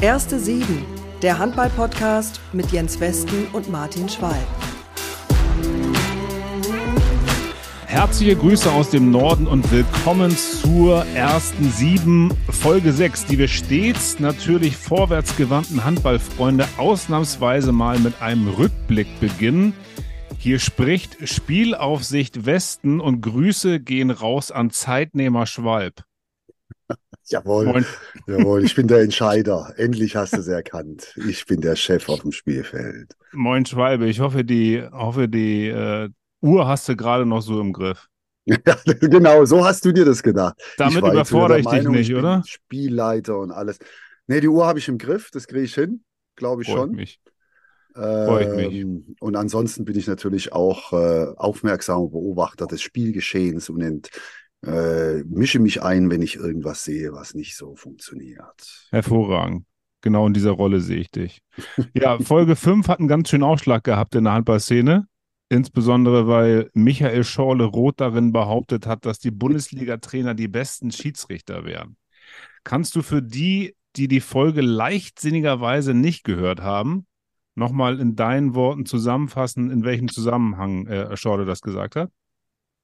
Erste Sieben, der Handball-Podcast mit Jens Westen und Martin Schwalb. Herzliche Grüße aus dem Norden und willkommen zur ersten sieben Folge 6, die wir stets natürlich vorwärtsgewandten Handballfreunde ausnahmsweise mal mit einem Rückblick beginnen. Hier spricht Spielaufsicht Westen und Grüße gehen raus an Zeitnehmer Schwalb. Jawohl, Moin. jawohl, ich bin der Entscheider. Endlich hast du es erkannt. Ich bin der Chef auf dem Spielfeld. Moin Schwalbe, ich hoffe, die, hoffe, die äh, Uhr hast du gerade noch so im Griff. Ja, genau, so hast du dir das gedacht. Damit überfordere ich Meinung, dich nicht, oder? Spielleiter und alles. Nee, die Uhr habe ich im Griff, das kriege ich hin, glaube ich Freut schon. Mich. Freut mich. Ähm, und ansonsten bin ich natürlich auch äh, aufmerksamer Beobachter des Spielgeschehens und ent, äh, mische mich ein, wenn ich irgendwas sehe, was nicht so funktioniert. Hervorragend. Genau in dieser Rolle sehe ich dich. Ja, Folge 5 hat einen ganz schönen Ausschlag gehabt in der Handballszene. Insbesondere, weil Michael Schorle-Roth darin behauptet hat, dass die Bundesliga-Trainer die besten Schiedsrichter wären. Kannst du für die, die die Folge leichtsinnigerweise nicht gehört haben, nochmal in deinen Worten zusammenfassen, in welchem Zusammenhang äh, Schorle das gesagt hat?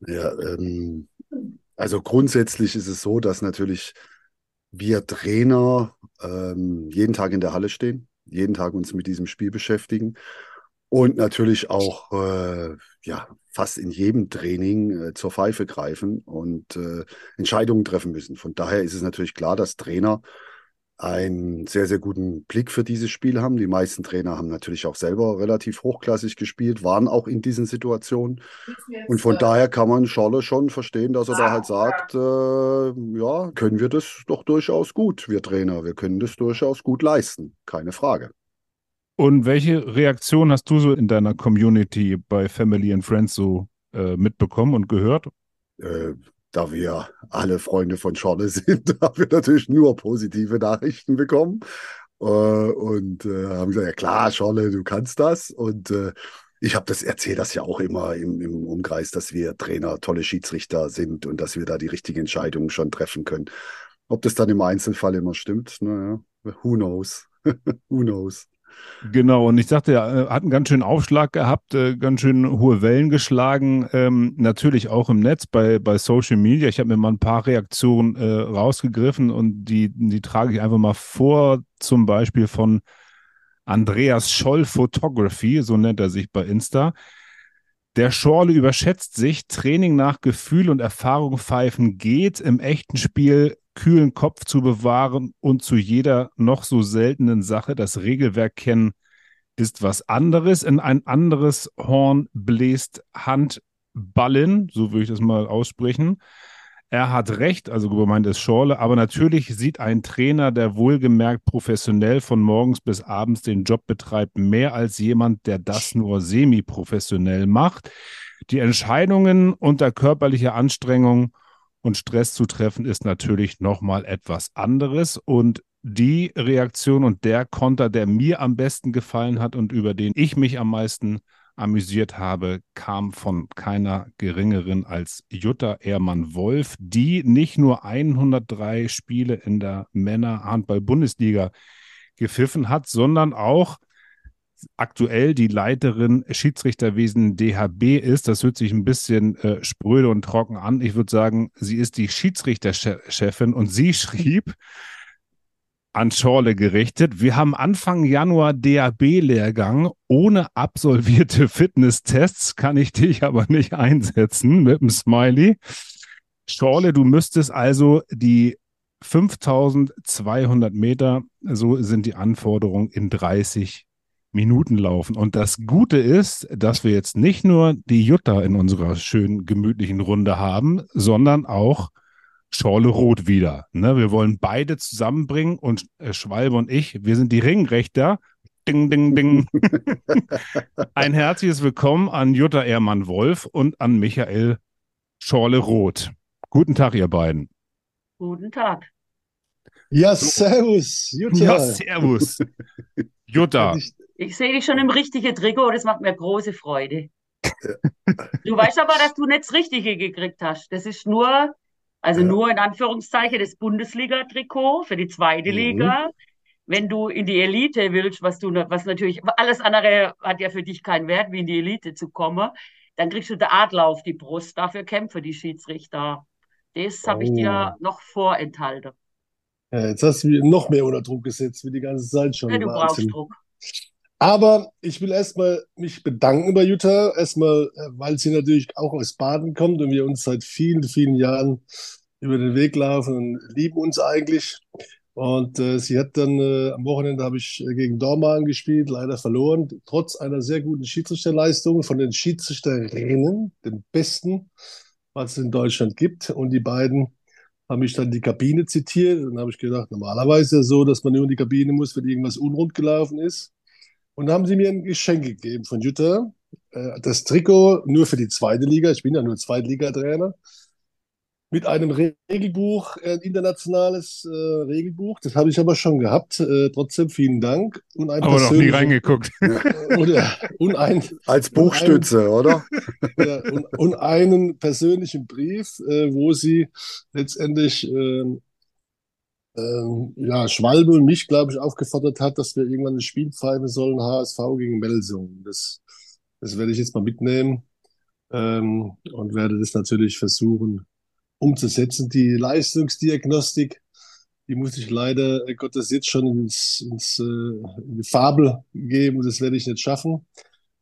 Ja, ähm, also grundsätzlich ist es so, dass natürlich wir Trainer ähm, jeden Tag in der Halle stehen, jeden Tag uns mit diesem Spiel beschäftigen und natürlich auch äh, ja fast in jedem Training äh, zur Pfeife greifen und äh, Entscheidungen treffen müssen. Von daher ist es natürlich klar, dass Trainer einen sehr, sehr guten Blick für dieses Spiel haben. Die meisten Trainer haben natürlich auch selber relativ hochklassig gespielt, waren auch in diesen Situationen. Und von daher kann man Scholle schon verstehen, dass er da halt sagt, äh, ja, können wir das doch durchaus gut, wir Trainer. Wir können das durchaus gut leisten, keine Frage. Und welche Reaktion hast du so in deiner Community bei Family and Friends so äh, mitbekommen und gehört? Äh, da wir alle Freunde von Schorle sind, haben wir natürlich nur positive Nachrichten bekommen. Äh, und äh, haben gesagt, ja klar, Schorle, du kannst das. Und äh, ich habe das erzählt das ja auch immer im, im, Umkreis, dass wir Trainer tolle Schiedsrichter sind und dass wir da die richtigen Entscheidungen schon treffen können. Ob das dann im Einzelfall immer stimmt, naja, who knows? who knows? Genau, und ich sagte, er hat einen ganz schönen Aufschlag gehabt, äh, ganz schön hohe Wellen geschlagen. Ähm, natürlich auch im Netz, bei, bei Social Media. Ich habe mir mal ein paar Reaktionen äh, rausgegriffen und die, die trage ich einfach mal vor, zum Beispiel von Andreas Scholl Photography, so nennt er sich bei Insta. Der Schorle überschätzt sich, Training nach Gefühl und Erfahrung pfeifen geht, im echten Spiel kühlen Kopf zu bewahren und zu jeder noch so seltenen Sache das Regelwerk kennen, ist was anderes. In ein anderes Horn bläst Handballen, so würde ich das mal aussprechen. Er hat recht, also gemeint ist Schorle, aber natürlich sieht ein Trainer, der wohlgemerkt professionell von morgens bis abends den Job betreibt, mehr als jemand, der das nur semi-professionell macht. Die Entscheidungen unter körperlicher Anstrengung und Stress zu treffen, ist natürlich nochmal etwas anderes. Und die Reaktion und der Konter, der mir am besten gefallen hat und über den ich mich am meisten amüsiert habe, kam von keiner geringeren als Jutta Ehrmann-Wolf, die nicht nur 103 Spiele in der Männer-Handball-Bundesliga gepfiffen hat, sondern auch aktuell die Leiterin Schiedsrichterwesen DHB ist. Das hört sich ein bisschen äh, spröde und trocken an. Ich würde sagen, sie ist die Schiedsrichterchefin und sie schrieb an Schorle gerichtet. Wir haben Anfang Januar DAB-Lehrgang. Ohne absolvierte Fitnesstests kann ich dich aber nicht einsetzen mit dem Smiley. Schorle, du müsstest also die 5200 Meter, so sind die Anforderungen in 30 Minuten laufen. Und das Gute ist, dass wir jetzt nicht nur die Jutta in unserer schönen, gemütlichen Runde haben, sondern auch Schorle Rot wieder. Ne? Wir wollen beide zusammenbringen und äh, Schwalbe und ich, wir sind die Ringrechter. Ding, ding, ding. Ein herzliches Willkommen an Jutta Ehrmann-Wolf und an Michael Schorle Roth. Guten Tag, ihr beiden. Guten Tag. Ja, servus, Jutta. Ja, servus. Jutta. Ich sehe dich schon im richtigen Trikot, das macht mir große Freude. Du weißt aber, dass du nicht das Richtige gekriegt hast. Das ist nur, also ja. nur in Anführungszeichen das Bundesliga-Trikot für die zweite mhm. Liga. wenn du in die Elite willst, was du, was natürlich, alles andere hat ja für dich keinen Wert, wie in die Elite zu kommen, dann kriegst du den Adler auf die Brust. Dafür kämpfen die Schiedsrichter. Das oh. habe ich dir noch vorenthalten. Ja, jetzt hast du mich noch mehr unter Druck gesetzt, wie die ganze Zeit schon. Ja, du brauchst Druck. Aber ich will erstmal mich bedanken bei Jutta. Erstmal, äh, weil sie natürlich auch aus Baden kommt und wir uns seit vielen, vielen Jahren über den Weg laufen und lieben uns eigentlich. Und äh, sie hat dann äh, am Wochenende habe ich äh, gegen Dormagen gespielt, leider verloren, trotz einer sehr guten Schiedsrichterleistung von den Schiedsrichterinnen, den besten, was es in Deutschland gibt. Und die beiden haben mich dann die Kabine zitiert. Dann habe ich gedacht, normalerweise ist es so, dass man nur in die Kabine muss, wenn irgendwas unrund gelaufen ist. Und dann haben sie mir ein Geschenk gegeben von Jutta. Äh, das Trikot nur für die zweite Liga. Ich bin ja nur Zweitligatrainer mit einem Regelbuch, ein internationales äh, Regelbuch. Das habe ich aber schon gehabt. Äh, trotzdem vielen Dank. Und ein aber noch nie reingeguckt. Oder, und ein, Als Buchstütze, und ein, oder? Ja, und, und, einen persönlichen Brief, äh, wo sie letztendlich ähm, ja, Schwalbe und mich, glaube ich, aufgefordert hat, dass wir irgendwann ein Spiel pfeifen sollen, HSV gegen Melsung. Das, das werde ich jetzt mal mitnehmen ähm, und werde das natürlich versuchen, umzusetzen. Die Leistungsdiagnostik, die muss ich leider äh, Gottes jetzt schon ins, ins, äh, in die Fabel geben. Das werde ich nicht schaffen.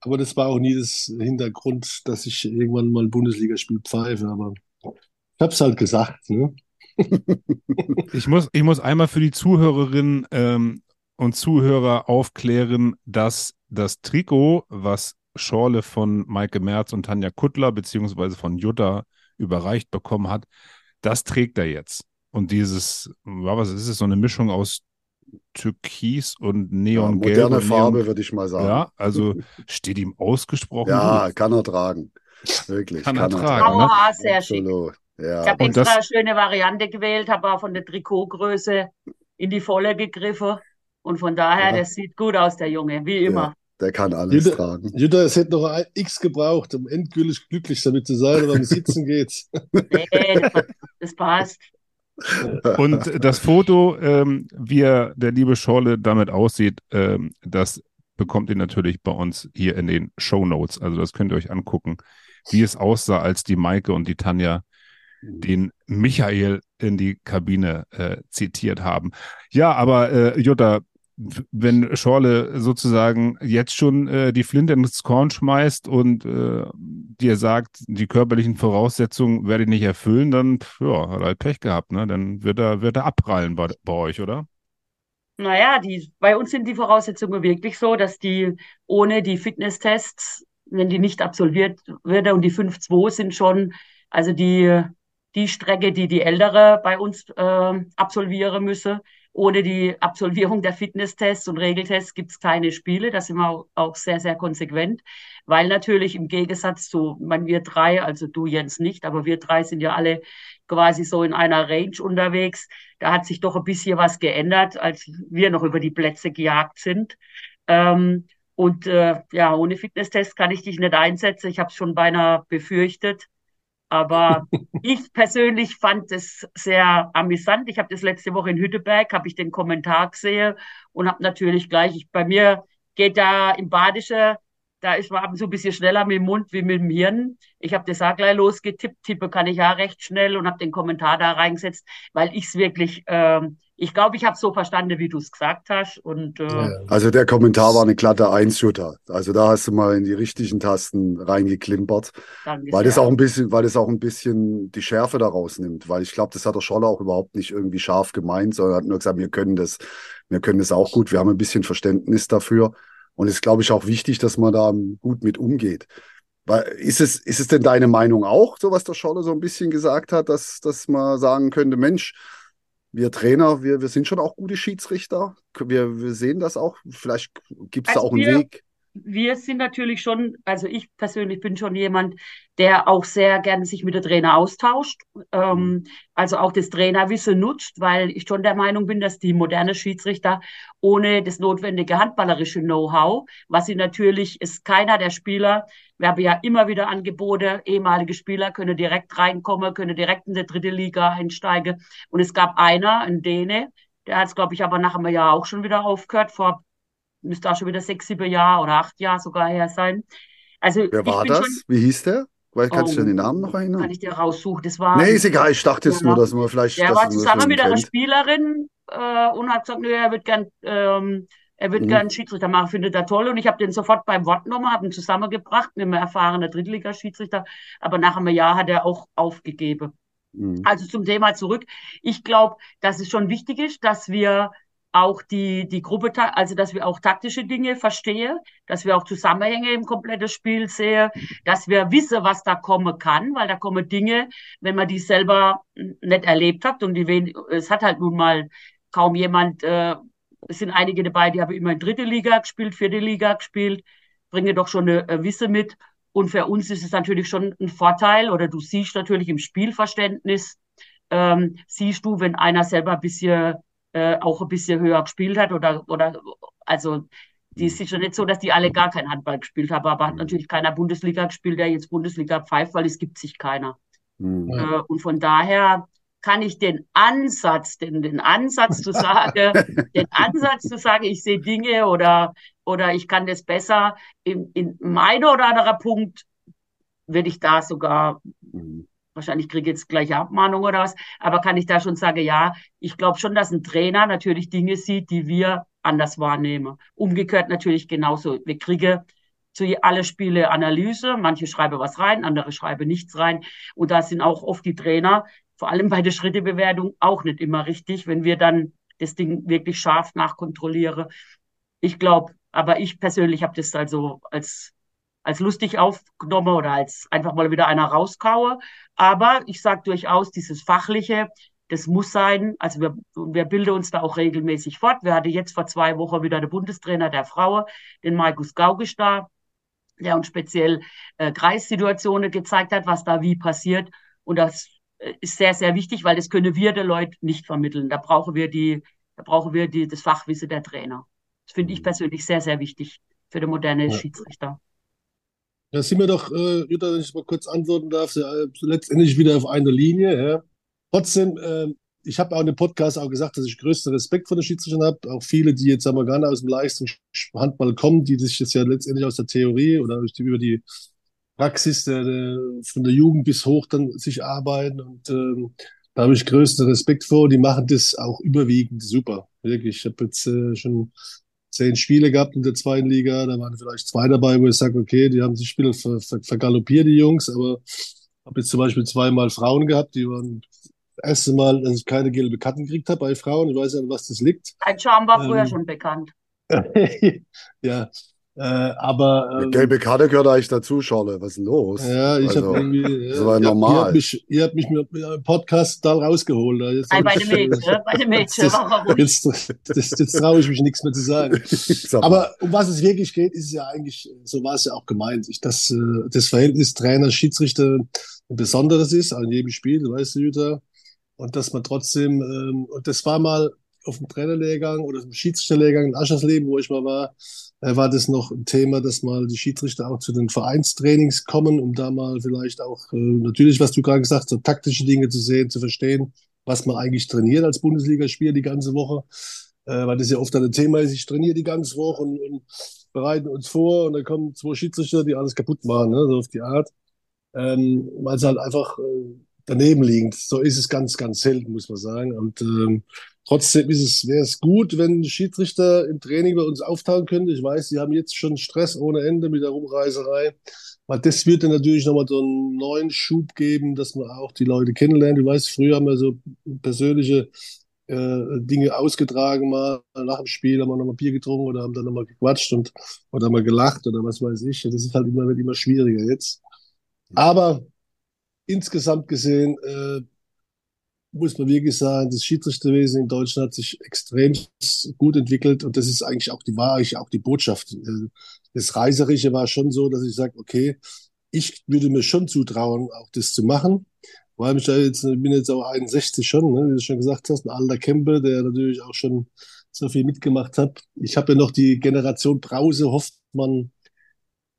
Aber das war auch nie das Hintergrund, dass ich irgendwann mal ein Bundesligaspiel pfeife. Aber ich habe es halt gesagt. Ne? ich, muss, ich muss einmal für die Zuhörerinnen ähm, und Zuhörer aufklären, dass das Trikot, was Schorle von Maike Merz und Tanja Kuttler beziehungsweise von Jutta überreicht bekommen hat, das trägt er jetzt. Und dieses, was ist es, so eine Mischung aus Türkis und Neongelb. Ja, moderne Farbe, würde ich mal sagen. Ja, also steht ihm ausgesprochen. Ja, gut. kann er tragen. Wirklich. Kann, kann er tragen. Ne? Oh, sehr Absolut. Ja. Ich habe extra das, eine schöne Variante gewählt, habe auch von der Trikotgröße in die Volle gegriffen. Und von daher, ja. das sieht gut aus, der Junge, wie immer. Der kann alles Jutta, tragen. Jutta, es hätte noch ein X gebraucht, um endgültig glücklich damit zu sein, aber beim Sitzen geht's. Nee, das passt. Und das Foto, ähm, wie er, der liebe Schorle damit aussieht, ähm, das bekommt ihr natürlich bei uns hier in den Show Notes. Also das könnt ihr euch angucken, wie es aussah, als die Maike und die Tanja den Michael in die Kabine äh, zitiert haben. Ja, aber äh, Jutta, wenn Schorle sozusagen jetzt schon äh, die Flinte ins Korn schmeißt und äh, dir sagt, die körperlichen Voraussetzungen werde ich nicht erfüllen, dann ja, hat er halt Pech gehabt, ne? Dann wird er, wird er abprallen bei, bei euch, oder? Naja, die, bei uns sind die Voraussetzungen wirklich so, dass die ohne die Fitnesstests, wenn die nicht absolviert werden und die 5-2 sind schon, also die, die Strecke, die die Ältere bei uns äh, absolvieren müssen, ohne die Absolvierung der Fitnesstests und Regeltests gibt es keine Spiele. Da sind wir auch sehr, sehr konsequent, weil natürlich im Gegensatz zu, man wir drei, also du Jens nicht, aber wir drei sind ja alle quasi so in einer Range unterwegs. Da hat sich doch ein bisschen was geändert, als wir noch über die Plätze gejagt sind. Ähm, und äh, ja, ohne Fitnesstest kann ich dich nicht einsetzen. Ich habe es schon beinahe befürchtet. Aber ich persönlich fand es sehr amüsant. Ich habe das letzte Woche in Hütteberg, habe ich den Kommentar gesehen und habe natürlich gleich, ich, bei mir geht da im Badische, da ist man so ein bisschen schneller mit dem Mund wie mit dem Hirn. Ich habe das auch gleich losgetippt, tippe kann ich auch recht schnell und habe den Kommentar da reingesetzt, weil ich es wirklich ähm, ich glaube, ich habe so verstanden, wie du es gesagt hast. Und, äh, also der Kommentar war eine glatte Eins-Shooter. Also da hast du mal in die richtigen Tasten reingeklimpert. Weil das auch ein bisschen, weil das auch ein bisschen die Schärfe daraus nimmt. Weil ich glaube, das hat der Scholler auch überhaupt nicht irgendwie scharf gemeint, sondern hat nur gesagt, wir können das, wir können das auch gut, wir haben ein bisschen Verständnis dafür. Und es ist, glaube ich, auch wichtig, dass man da gut mit umgeht. Weil, ist es, ist es denn deine Meinung auch, so was der Scholler so ein bisschen gesagt hat, dass, dass man sagen könnte, Mensch, wir Trainer, wir, wir sind schon auch gute Schiedsrichter. Wir, wir sehen das auch. Vielleicht gibt es also da auch einen wir, Weg. Wir sind natürlich schon, also ich persönlich bin schon jemand, der auch sehr gerne sich mit der Trainer austauscht. Ähm, mhm. also auch das Trainerwissen nutzt, weil ich schon der Meinung bin, dass die moderne Schiedsrichter ohne das notwendige handballerische Know-how, was sie natürlich ist, keiner der Spieler wir haben ja immer wieder Angebote, ehemalige Spieler können direkt reinkommen, können direkt in die dritte Liga einsteigen. Und es gab einer, ein Däne, Der hat es, glaube ich, aber nach einem Jahr auch schon wieder aufgehört. Vor, müsste auch schon wieder sechs, sieben Jahre oder acht Jahre sogar her sein. Also, Wer war das? Schon, Wie hieß der? Weil, kannst oh, du den Namen noch erinnern? Kann ich dir raussuchen. Das war, nee, ist egal. Ich dachte jetzt nur, dass man vielleicht. Der war zusammen mit einer Spielerin äh, und hat gesagt, nö, er wird gern, ähm, er wird mhm. gern Schiedsrichter machen, findet er toll. Und ich habe den sofort beim Wort genommen, habe ihn zusammengebracht, mit einem erfahrenen Drittligaschiedsrichter. Aber nach einem Jahr hat er auch aufgegeben. Mhm. Also zum Thema zurück. Ich glaube, dass es schon wichtig ist, dass wir auch die, die Gruppe, also dass wir auch taktische Dinge verstehen, dass wir auch Zusammenhänge im kompletten Spiel sehen, dass wir wissen, was da kommen kann, weil da kommen Dinge, wenn man die selber nicht erlebt hat und die es hat halt nun mal kaum jemand, äh, es sind einige dabei, die haben immer in dritte Liga gespielt, vierte Liga gespielt, bringen doch schon eine, eine Wisse mit. Und für uns ist es natürlich schon ein Vorteil, oder du siehst natürlich im Spielverständnis, ähm, siehst du, wenn einer selber ein bisschen äh, auch ein bisschen höher gespielt hat oder, oder also die ist sicher nicht so, dass die alle gar kein Handball gespielt haben, aber hat mhm. natürlich keiner Bundesliga gespielt, der jetzt Bundesliga pfeift, weil es gibt sich keiner. Mhm. Äh, und von daher kann ich den Ansatz, den, den Ansatz zu sagen, den Ansatz zu sagen, ich sehe Dinge oder, oder ich kann das besser, in, in meiner oder anderer Punkt würde ich da sogar mhm wahrscheinlich kriege ich jetzt gleich Abmahnung oder was, aber kann ich da schon sagen, ja, ich glaube schon, dass ein Trainer natürlich Dinge sieht, die wir anders wahrnehmen. Umgekehrt natürlich genauso. Wir kriegen zu alle Spiele Analyse, manche schreiben was rein, andere schreiben nichts rein und da sind auch oft die Trainer, vor allem bei der Schrittebewertung, auch nicht immer richtig, wenn wir dann das Ding wirklich scharf nachkontrollieren. Ich glaube, aber ich persönlich habe das also als als lustig aufgenommen oder als einfach mal wieder einer rauskaue. Aber ich sage durchaus, dieses Fachliche, das muss sein. Also wir, wir bilden uns da auch regelmäßig fort. Wir hatten jetzt vor zwei Wochen wieder den Bundestrainer der Frauen, den Markus Gaugisch da, der uns speziell äh, Kreissituationen gezeigt hat, was da wie passiert. Und das äh, ist sehr, sehr wichtig, weil das können wir den Leuten nicht vermitteln. Da brauchen wir die, da brauchen wir die, das Fachwissen der Trainer. Das finde ich mhm. persönlich sehr, sehr wichtig für den modernen ja. Schiedsrichter. Da sind wir doch, äh, Jutta, wenn ich mal kurz antworten darf, äh, letztendlich wieder auf einer Linie. Ja. Trotzdem, äh, ich habe auch in dem Podcast auch gesagt, dass ich größten Respekt vor den Schiedsrichtern habe. Auch viele, die jetzt sagen wir, gar nicht aus dem Leistungshandball kommen, die sich das ja letztendlich aus der Theorie oder über die Praxis der, der, von der Jugend bis hoch dann sich arbeiten. Und ähm, da habe ich größten Respekt vor. Die machen das auch überwiegend super. Wirklich. Ich habe jetzt äh, schon zehn Spiele gehabt in der zweiten Liga. Da waren vielleicht zwei dabei, wo ich sage, okay, die haben sich Spiele ver, ver, vergaloppiert, die Jungs. Aber habe jetzt zum Beispiel zweimal Frauen gehabt, die waren das erste Mal, dass ich keine gelbe Karten gekriegt habe bei Frauen. Ich weiß ja, an was das liegt. Ein Charme war früher ähm, schon bekannt. ja, äh, aber ähm, gelbe Karte gehört eigentlich dazu, Charlotte. Was ist denn los? Ja, ich also, habe irgendwie. Das war ja, normal. Ihr habt mich, ihr habt mich mit dem Podcast da rausgeholt. Jetzt bei, bei dem Mädchen, bei dem Mädchen. Jetzt, jetzt, jetzt, jetzt traue ich mich nichts mehr zu sagen. aber um was es wirklich geht, ist es ja eigentlich, so war es ja auch gemeint, ich, dass äh, das Verhältnis Trainer, Schiedsrichter ein besonderes ist an jedem Spiel, du weißt, Jutta. Und dass man trotzdem, ähm, und das war mal auf dem Trainerlehrgang oder dem Schiedsrichterlehrgang in Aschersleben, wo ich mal war, äh, war das noch ein Thema, dass mal die Schiedsrichter auch zu den Vereinstrainings kommen, um da mal vielleicht auch, äh, natürlich, was du gerade gesagt hast, so taktische Dinge zu sehen, zu verstehen, was man eigentlich trainiert als Bundesligaspieler die ganze Woche. Äh, weil das ja oft ein Thema ist, ich trainiere die ganze Woche und, und bereiten uns vor und dann kommen zwei Schiedsrichter, die alles kaputt machen, ne, so auf die Art. Ähm, weil es halt einfach äh, daneben liegt. So ist es ganz, ganz selten, muss man sagen. Und ähm, Trotzdem ist es, wäre es gut, wenn Schiedsrichter im Training bei uns auftauchen könnten. Ich weiß, sie haben jetzt schon Stress ohne Ende mit der Rumreiserei. Weil das würde natürlich nochmal so einen neuen Schub geben, dass man auch die Leute kennenlernt. Du weißt, früher haben wir so persönliche äh, Dinge ausgetragen, mal nach dem Spiel haben wir nochmal Bier getrunken oder haben dann nochmal gequatscht und oder mal gelacht oder was weiß ich. Das ist halt immer, wird immer schwieriger jetzt. Aber insgesamt gesehen äh, muss man wirklich sagen, das Schiedsrichterwesen in Deutschland hat sich extrem gut entwickelt und das ist eigentlich auch die Wahrheit, auch die Botschaft. Das Reiserische war schon so, dass ich sage, okay, ich würde mir schon zutrauen, auch das zu machen. Weil ich da jetzt, ich bin jetzt auch 61 schon, ne, wie du schon gesagt hast, ein alter Camper, der natürlich auch schon so viel mitgemacht hat. Ich habe ja noch die Generation Brause, Hoffmann,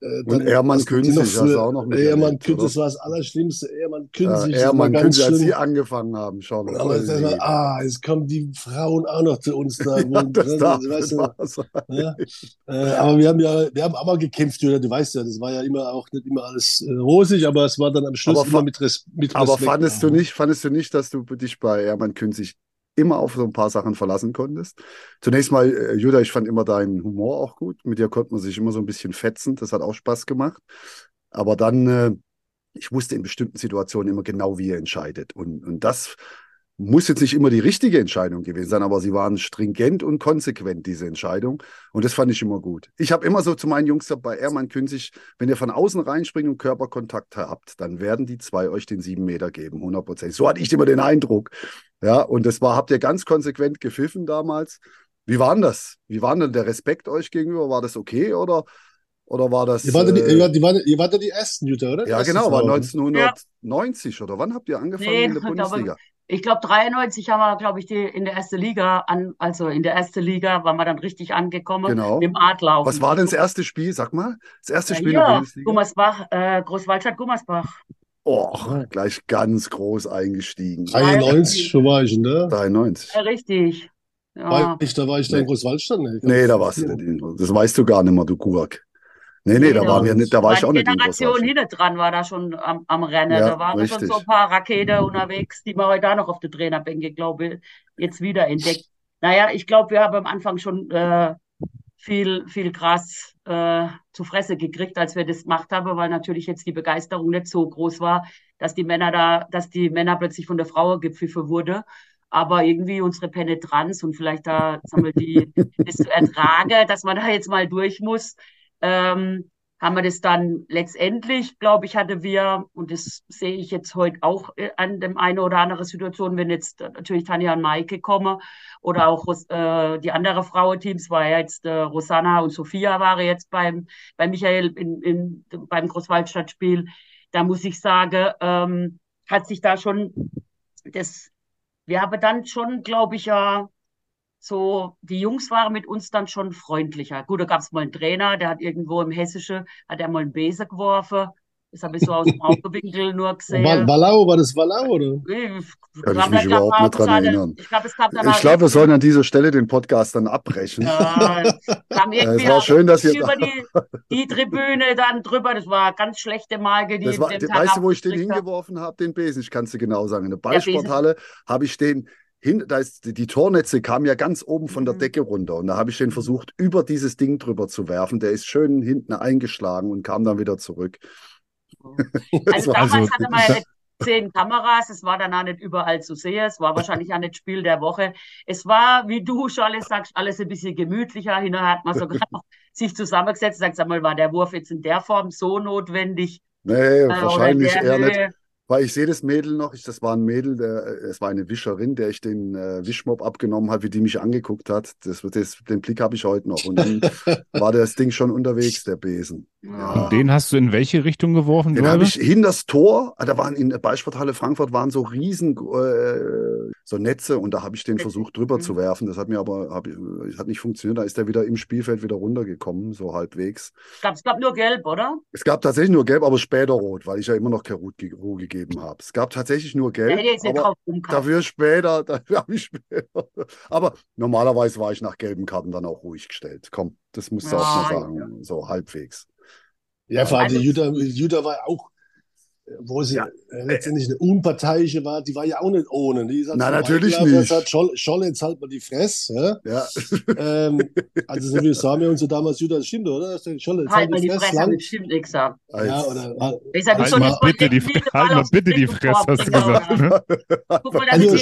Äh, Und Ehrmann Künzig hast du auch noch Ehrmann miterlebt, Künzig, das war das Allerschlimmste. Ehrmann Ja, Künzig, das Ehrmann war Künzig, als sie angefangen haben, schon. Aber jetzt erstmal, ah, jetzt kommen die Frauen auch noch zu uns da. ja, das darf weißt du, ja. Äh, aber wir haben ja, wir haben aber gekämpft, Julia, du weißt ja, das war ja immer auch nicht immer alles äh, rosig, aber es war dann am Schluss Aber immer mit, Res mit Aber Respekt. fandest du nicht, fandest du nicht, dass du dich bei Ehrmann Künzig immer auf so ein paar Sachen verlassen konntest? Zunächst mal, äh, Judah, ich fand immer deinen Humor auch gut. Mit dir konnte man sich immer so ein bisschen fetzen. Das hat auch Spaß gemacht. Aber dann, äh, ich wusste in bestimmten Situationen immer genau, wie ihr entscheidet. Und, und das muss jetzt nicht immer die richtige Entscheidung gewesen sein, aber sie waren stringent und konsequent, diese Entscheidung. Und das fand ich immer gut. Ich habe immer so zu meinen Jungs gesagt, bei Ehrmann Künzig, wenn ihr von außen reinspringt und Körperkontakt habt, dann werden die zwei euch den sieben Meter geben, 100 Prozent. So hatte ich immer den Eindruck. Ja, und das war, habt ihr ganz konsequent gepfiffen damals. Wie war denn das? Wie war denn der Respekt euch gegenüber? War das okay oder, oder war das. Ihr wart, ja die, äh, wart ja die Ersten, Jutta, oder? ja, genau, war Frau, ne? 1990 oder wann habt ihr angefangen Nee, in der war- Bundesliga? Ich glaube, 93 haben wir, glaube ich, die in der ersten Liga an, also in der ersten Liga waren wir dann richtig angekommen Genau. mit dem Adlaufen. Was war denn das erste Spiel? Sag mal, das erste Ja, Spiel in der Bundesliga? Gummersbach, äh, Großwaldstadt Gummersbach. Oh, gleich ganz groß eingestiegen. 93, wo war ich da? 93. Ja, richtig. Ja. War ich, da war ich da in. Großwaldstadt? Nee, Nee, da warst du nicht. in- Das weißt du gar nicht mehr, du Gurk. Nee, nee, da Nee, waren wir nicht, da war ich auch nicht in Generation Großwaldstadt. hinten dran war da schon am, am Rennen. Ja, da waren schon richtig. so ein paar Rakete unterwegs, die man heute da noch auf der Trainerbänke, glaube ich, jetzt wieder entdeckt. Naja, ich glaube, wir haben am Anfang schon äh, viel, viel Gras äh, zu Fresse gekriegt, als wir das gemacht haben, weil natürlich jetzt die Begeisterung nicht so groß war, dass die Männer da, dass die Männer plötzlich von der Frau gepfiffen wurde. Aber irgendwie unsere Penetranz und vielleicht da, sagen wir, die, das zu ertragen, dass man da jetzt mal durch muss, ähm, haben wir das dann letztendlich, glaube ich, hatte wir, und das sehe ich jetzt heute auch äh, an dem einen oder anderen Situation, wenn jetzt äh, natürlich Tanja und Maike kommen oder auch äh, die anderen Frauenteams, war ja jetzt äh, Rosanna und Sophia waren jetzt beim, bei Michael in, in, beim Großwaldstadtspiel. Da muss ich sagen, ähm, hat sich da schon das, wir haben dann schon, glaube ich, ja, so, die Jungs waren mit uns dann schon freundlicher. Gut, da gab es mal einen Trainer, der hat irgendwo im Hessische, hat er mal einen Besen geworfen. Das habe ich so aus dem Augenwinkel nur gesehen. Wal- Wallau, war das Wallau, oder? Kann ich mich überhaupt nicht dran erinnern. Ich glaube, es gab dann Ich glaube, wir sollen an dieser Stelle den Podcast dann abbrechen. ja, es war schön, dass ihr über die, die Tribüne dann drüber. Das war ganz schlechte Marke, die Das war, weißt du, wo ich den hingeworfen habe? Den Besen, ich kann es dir genau sagen. In der. Ballsporthalle habe ich den hin, da ist die Tornetze kamen ja ganz oben von der Mhm. Decke runter und da habe ich den versucht, über dieses Ding drüber zu werfen. Der ist schön hinten eingeschlagen und kam dann wieder zurück. Das Also damals also- hatte man ja nicht zehn Kameras, es war dann auch nicht überall zu sehen, es war wahrscheinlich auch nicht Spiel der Woche. Es war, wie du schon alles sagst, alles ein bisschen gemütlicher. Hinterher hat man sogar noch sich zusammengesetzt und sagt, sag mal, war der Wurf jetzt in der Form so notwendig? Nee, äh, wahrscheinlich eher nicht. Weil ich sehe das Mädel noch, ich, das war ein Mädel, der, äh, es war eine Wischerin, der ich den äh, Wischmopp abgenommen habe, wie die mich angeguckt hat. Das, das, den Blick habe ich heute noch. Und dann war das Ding schon unterwegs, der Besen. Ja. Den hast du in welche Richtung geworfen, Den habe ich hin das Tor, ah, da waren in der Ballsporthalle Frankfurt waren so riesen äh, so Netze und da habe ich den versucht drüber Mhm. zu werfen. Das hat mir aber hab, ich- hat nicht funktioniert. Da ist er wieder im Spielfeld wieder runtergekommen, so halbwegs. Glaube, es gab nur Gelb, oder? Es gab tatsächlich nur Gelb, aber später Rot, weil ich ja immer noch keine Ruhe ge- Ruhe gegeben habe. Es gab tatsächlich nur Der Gelb, hätte jetzt nicht aber dafür später, dafür habe ich später. Aber normalerweise war ich nach gelben Karten dann auch ruhig gestellt. Komm, das musst du auch mal Ja, sagen, so halbwegs. Ja, vor allem Also- die Jutta, Jutta war auch, äh, wo sie Ja. äh, letztendlich eine Unparteiische war, die war ja auch nicht ohne. Die ist halt so natürlich und nicht. Sagt, Scholl, Scholl, jetzt halt mal die Fresse. Ja? Ja. ähm, also so wie Sami und so damals, Jutta, das stimmt, oder? Das Scholl, jetzt Halt halt mal die Fresse Fresse, lang. mit stimmt gesagt. Ja, oder, Ich sag, Halt ich soll mal bitte die, halt mal bitte die Fresse, hast du gesagt. oder? Ne? Guck mal, also,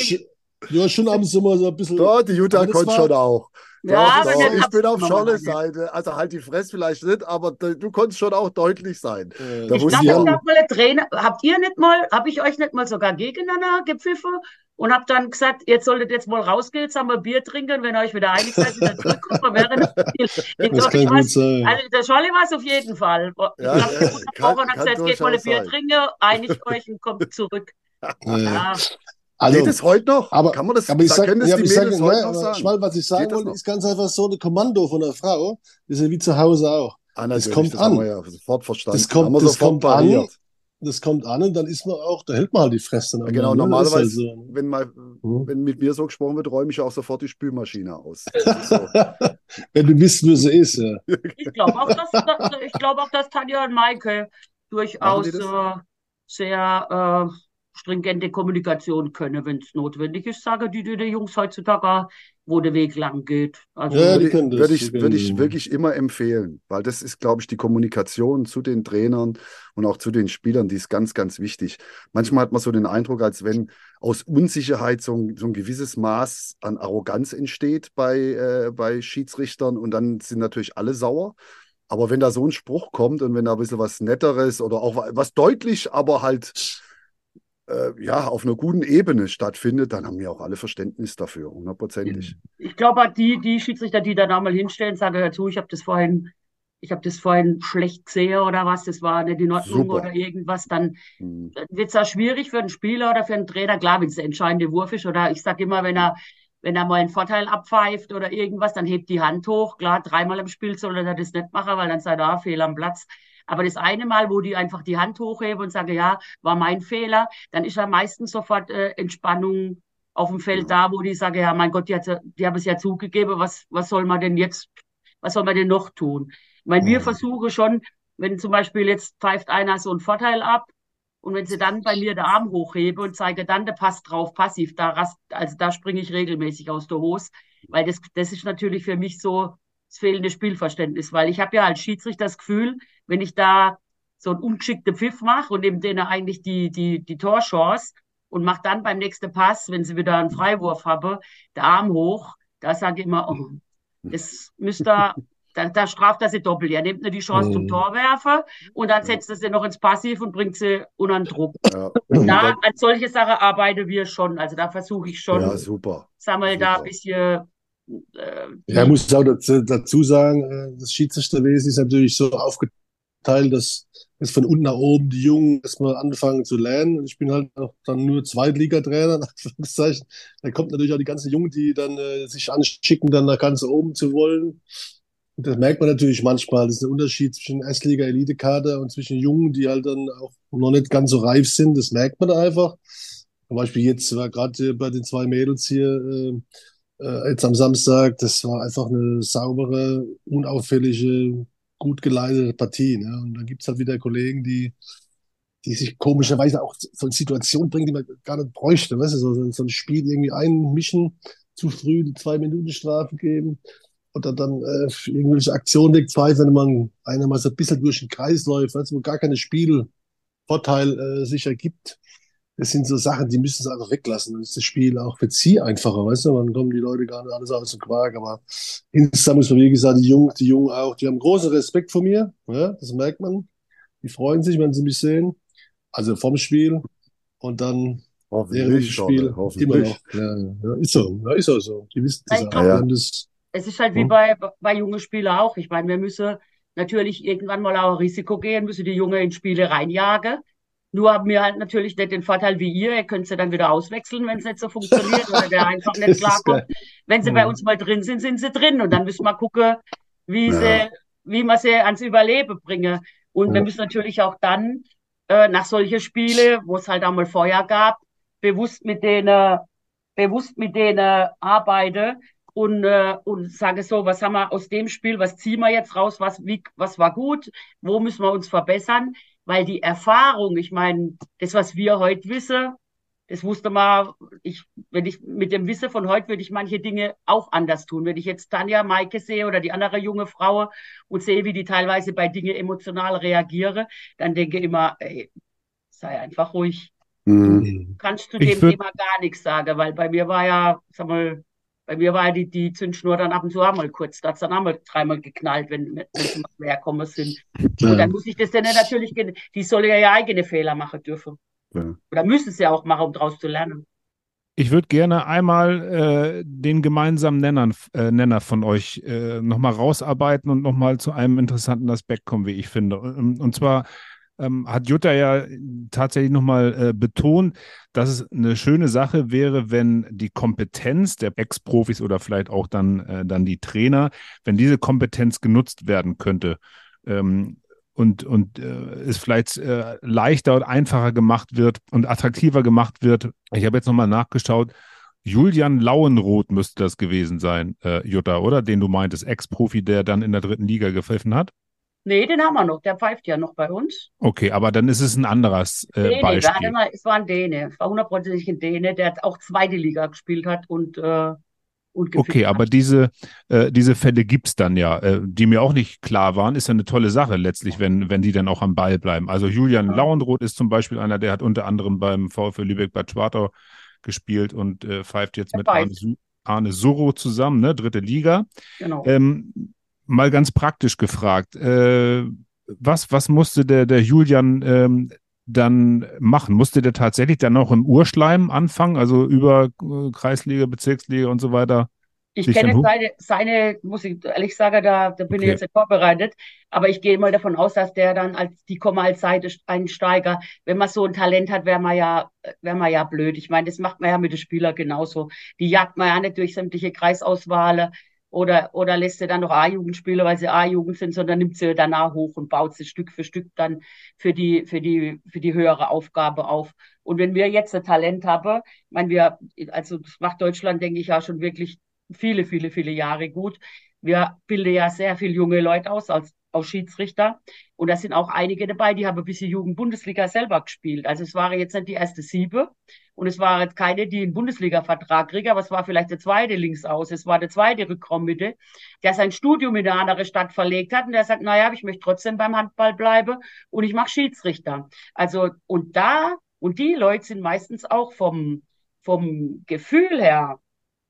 ja, schon abends immer so ein bisschen. Doch, die Jutta das konnte schon auch. Ja, doch, doch, ich bin auf Scholles Seite. Also halt die Fresse vielleicht nicht, aber du konntest schon auch deutlich sein. Äh, Da Ich glaube, ich gab mal Trainer. Habt ihr nicht mal, habe ich euch nicht mal sogar gegeneinander gepfiffen und hab dann gesagt, jetzt solltet jetzt mal rausgehen, jetzt haben wir Bier trinken, wenn ihr euch wieder einig seid, wieder zurückkommen während des Spiels. Ich das glaub, kann ich gut weiß, sein. also der Scholli war es auf jeden Fall. Ich Ja, glaube, ja, gesagt, jetzt geht mal ein Bier sein. trinken, einigt euch und kommt zurück. Ja, also, Geht es heute noch? aber- Kann man das, aber ich sag, können das ja, ich sag, ja? Schmal, was ich sagen wollte, ist ganz einfach so, ein Kommando von einer Frau, das ist ja wie zu Hause auch. Ah, Das kommt das haben an. wir ja sofort verstanden. Das kommt- das sofort kommt an. Das kommt an und dann ist man auch, da hält man halt die Fresse. Ja, genau, ne? Das ist normalerweise, halt so, wenn, mal, Mhm. wenn mit mir so gesprochen wird, räume ich auch sofort die Spülmaschine aus. So. Wenn du wisst, wo sie ist, ja. Ich glaube auch, dass, dass- ich glaube auch, dass Tanja und Maike durchaus äh, sehr äh, stringente Kommunikation können, wenn es notwendig ist, sage die, die, die Jungs heutzutage, wo der Weg lang geht. Also, Ja, die das, würde ich, würde ich wirklich immer empfehlen, weil das ist, glaube ich, die Kommunikation zu den Trainern und auch zu den Spielern, die ist ganz, ganz wichtig. Manchmal hat man so den Eindruck, als wenn aus Unsicherheit so ein, so ein gewisses Maß an Arroganz entsteht bei, äh, bei Schiedsrichtern und dann sind natürlich alle sauer. Aber wenn da so ein Spruch kommt und wenn da ein bisschen was Netteres oder auch was deutlich, aber halt äh, ja, auf einer guten Ebene stattfindet, dann haben wir auch alle Verständnis dafür, hundertprozentig. Ich glaube, die, die Schiedsrichter, die da einmal hinstellen, sagen dazu, ich habe das vorhin, ich habe das vorhin schlecht gesehen oder was, das war nicht in Ordnung Super. oder irgendwas, dann Mhm. wird es auch schwierig für einen Spieler oder für einen Trainer. Klar, wenn es der entscheidende Wurf ist oder ich sage immer, wenn er, wenn er mal einen Vorteil abpfeift oder irgendwas, dann hebt die Hand hoch. Klar, dreimal im Spiel soll er das nicht machen, weil dann sei da Fehler am Platz. Aber das eine Mal, wo die einfach die Hand hochheben und sagen, ja, war mein Fehler, dann ist ja meistens sofort äh, Entspannung auf dem Feld da, wo die sagen, ja, mein Gott, die, hat, die haben es ja zugegeben, was, was soll man denn jetzt, was soll man denn noch tun? Ich meine, wir versuchen schon, wenn zum Beispiel jetzt pfeift einer so einen Vorteil ab und wenn sie dann bei mir den Arm hochhebe und zeige dann der Pass drauf, passiv, da rast, also da springe ich regelmäßig aus der Hose, weil das, das ist natürlich für mich so das fehlende Spielverständnis, weil ich habe ja als Schiedsrichter das Gefühl, wenn ich da so einen ungeschickten Pfiff mache und nehme denen eigentlich die, die, die Torchance und mache dann beim nächsten Pass, wenn sie wieder einen Freiwurf haben, der Arm hoch, da sage ich immer, oh, das müsste da, da, da straft er sie doppelt. Er nimmt nur die Chance zum Mhm. Torwerfer und dann setzt er sie noch ins Passiv und bringt sie unter den Druck. Ja. Da, an solche Sachen arbeiten wir schon. Also da versuche ich schon, ja, super. sammel da super. ein bisschen äh, Ja, ich muss auch dazu, dazu sagen, äh, das Schiedsrichterwesen ist natürlich so aufgeteilt, dass es von unten nach oben die Jungen erstmal anfangen zu lernen. Ich bin halt auch dann nur Zweitligatrainer, in Anführungszeichen. Da kommt natürlich auch die ganzen Jungen, die dann äh, sich anschicken, dann nach ganz oben zu wollen. Und das merkt man natürlich manchmal. Das ist der Unterschied zwischen Erstliga-Elite-Kader und zwischen Jungen, die halt dann auch noch nicht ganz so reif sind. Das merkt man einfach. Zum Beispiel jetzt war gerade bei den zwei Mädels hier, äh, äh, jetzt am Samstag, das war einfach eine saubere, unauffällige, gut geleitete Partie. Ne? Und dann gibt's halt wieder Kollegen, die, die sich komischerweise auch so in Situationen bringen, die man gar nicht bräuchte. Weißt du, so, so ein Spiel irgendwie einmischen, zu früh die zwei Minuten Strafe geben oder dann äh, irgendwelche Aktionen wegpfeifen, wenn man einer mal so ein bisschen durch den Kreis läuft, weißt du, wo gar keine Spielvorteil äh, sich ergibt. Das sind so Sachen, die müssen sie einfach weglassen. Dann ist das Spiel auch für sie einfacher, weißt du? Dann kommen die Leute gar nicht alles aus dem Quark. Aber insgesamt muss man, wie gesagt, die Jungen, die Jungen auch, die haben großen Respekt vor mir. Ja, das merkt man. Die freuen sich, wenn sie mich sehen. Also vom Spiel. Und dann während dem Hoffentlich, Spiel Schorle, immer hoffentlich. noch. Ja, ja, ist so. Ja, ist auch so. Die wissen das Ja, haben das, Es ist halt wie Hm. bei, bei jungen Spielern auch. Ich meine, wir müssen natürlich irgendwann mal auch ein Risiko gehen, müssen die Jungen in Spiele reinjagen. Nur haben wir halt natürlich nicht den Vorteil wie ihr. Ihr könnt sie dann wieder auswechseln, wenn es nicht so funktioniert oder der einfach nicht klarkommt. Wenn sie bei Mhm. uns mal drin sind, sind sie drin. Und dann müssen wir gucken, wie Ja. sie, wie wir sie ans Überleben bringen. Und wir Ja. müssen natürlich auch dann, äh, nach solchen Spiele, wo es halt einmal Feuer gab, bewusst mit denen, bewusst mit denen arbeiten und, äh, und sage so, was haben wir aus dem Spiel, was ziehen wir jetzt raus, was, wie, was war gut, wo müssen wir uns verbessern, weil die Erfahrung, ich meine, das, was wir heute wissen, das wusste man, ich, wenn ich mit dem Wissen von heute würde ich manche Dinge auch anders tun. Wenn ich jetzt Tanja, Maike sehe oder die andere junge Frau und sehe, wie die teilweise bei Dingen emotional reagieren, dann denke ich immer, ey, sei einfach ruhig. Mhm. Kannst du Ich dem würd- Thema gar nichts sagen, weil bei mir war ja, sag mal, bei mir war die, die Zündschnur dann ab und zu einmal kurz, da hat's dann einmal dreimal geknallt, wenn, sie quer gekommen sind. Und Ja. dann muss ich das dann natürlich, die soll ja ihre eigene Fehler machen dürfen. Ja. Oder müssen es ja auch machen, um daraus zu lernen. Ich würde gerne einmal äh, den gemeinsamen Nennern, äh, Nenner von euch äh, nochmal rausarbeiten und nochmal zu einem interessanten Aspekt kommen, wie ich finde. Und, und zwar ähm, hat Jutta ja tatsächlich nochmal äh, betont, dass es eine schöne Sache wäre, wenn die Kompetenz der Ex-Profis oder vielleicht auch dann, äh, dann die Trainer, wenn diese Kompetenz genutzt werden könnte. ähm, und, und äh, es vielleicht äh, leichter und einfacher gemacht wird und attraktiver gemacht wird. Ich habe jetzt nochmal nachgeschaut. Julian Lauenroth müsste das gewesen sein, äh, Jutta, oder? Den du meintest, Ex-Profi, der dann in der dritten Liga gepfiffen hat. Nee, den haben wir noch. Der pfeift ja noch bei uns. Okay, aber dann ist es ein anderes äh, Däne, Beispiel. Mal, es war ein Däne. Es war hundertprozentig ein Däne, der auch zweite Liga gespielt hat und, äh, und Okay, aber diese, äh, diese Fälle gibt es dann ja, äh, die mir auch nicht klar waren, ist ja eine tolle Sache letztlich, wenn, wenn die dann auch am Ball bleiben. Also Julian Ja. Lauenroth ist zum Beispiel einer, der hat unter anderem beim VfL Lübeck-Bad Schwartau gespielt und äh, pfeift jetzt Der mit pfeift. Arne, Arne Surro zusammen, ne? dritte Liga. Genau. Ähm, mal ganz praktisch gefragt, äh, was, was musste der, der Julian ähm, dann machen? Musste der tatsächlich dann auch im Urschleim anfangen, also über äh, Kreisliga, Bezirksliga und so weiter? Ich kenne seine, seine, muss ich ehrlich sagen, da, da bin Okay. ich jetzt nicht vorbereitet, aber ich gehe mal davon aus, dass der dann als, die kommen als Seiteinsteiger. Wenn man so ein Talent hat, wäre man ja, wäre man ja blöd. Ich meine, das macht man ja mit den Spielern genauso. Die jagt man ja nicht durch sämtliche Kreisauswahlen oder, oder lässt sie dann noch A-Jugend spielen, weil sie A-Jugend sind, sondern nimmt sie danach hoch und baut sie Stück für Stück dann für die, für die, für die höhere Aufgabe auf. Und wenn wir jetzt ein Talent haben, ich meine, wir, also das macht Deutschland, denke ich, ja schon wirklich viele, viele, viele Jahre gut. Wir bilden ja sehr viele junge Leute aus als, als Schiedsrichter. Und da sind auch einige dabei, die haben ein bisschen Jugend-Bundesliga selber gespielt. Also es waren jetzt nicht die erste Siebe und es waren jetzt keine, die einen Bundesliga-Vertrag kriegen, aber es war vielleicht der zweite links aus. Es war der zweite Rückraummitte, der sein Studium in eine andere Stadt verlegt hat und der sagt, naja, ich möchte trotzdem beim Handball bleiben und ich mache Schiedsrichter. Also, und da, und die Leute sind meistens auch vom, vom Gefühl her,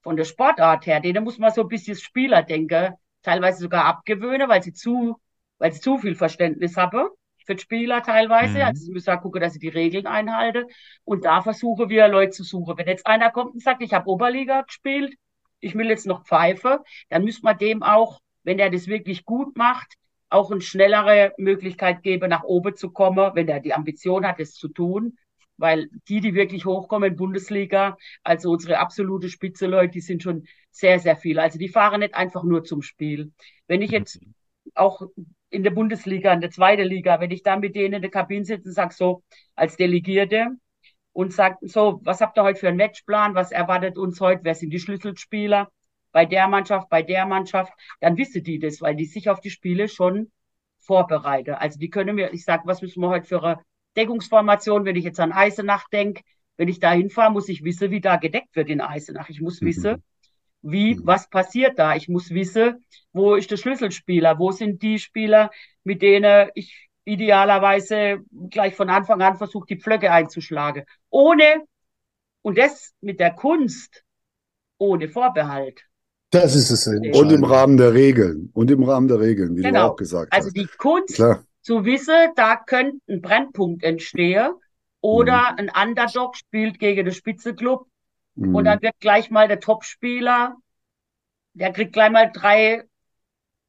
von der Sportart her, denen muss man so ein bisschen Spielerdenken teilweise sogar abgewöhnen, weil sie zu, weil sie zu viel Verständnis haben für die Spieler teilweise. Mhm. Also sie müssen auch gucken, dass sie die Regeln einhalten. Und da versuchen wir Leute zu suchen. Wenn jetzt einer kommt und sagt, ich habe Oberliga gespielt, ich will jetzt noch pfeife, dann müsste man dem auch, wenn er das wirklich gut macht, auch eine schnellere Möglichkeit geben, nach oben zu kommen, wenn er die Ambition hat, es zu tun. Weil die, die wirklich hochkommen in Bundesliga, also unsere absolute Spitze Leute, die sind schon sehr, sehr viel. Also die fahren nicht einfach nur zum Spiel. Wenn ich jetzt auch in der Bundesliga, in der zweiten Liga, wenn ich da mit denen in der Kabine sitze und sage so, als Delegierte und sage so, was habt ihr heute für einen Matchplan, was erwartet uns heute, wer sind die Schlüsselspieler bei der Mannschaft, bei der Mannschaft, dann wissen die das, weil die sich auf die Spiele schon vorbereiten. Also die können mir, ich sage, was müssen wir heute für eine Deckungsformation, wenn ich jetzt an Eisenach denke, wenn ich da hinfahre, muss ich wissen, wie da gedeckt wird in Eisenach. Ich muss Mhm. wissen, wie, Mhm. was passiert da? Ich muss wissen, wo ist der Schlüsselspieler? Wo sind die Spieler, mit denen ich idealerweise gleich von Anfang an versuche, die Pflöcke einzuschlagen? Ohne, und das mit der Kunst, ohne Vorbehalt. Das ist es. Und im. Rahmen der Regeln. Und im Rahmen der Regeln, wie du Genau. auch gesagt Also hast. die Kunst Klar. zu wissen, da könnte ein Brennpunkt entstehen oder ein Underdog spielt gegen den Spitzenclub Mhm. und dann wird gleich mal der Topspieler, der kriegt gleich mal drei,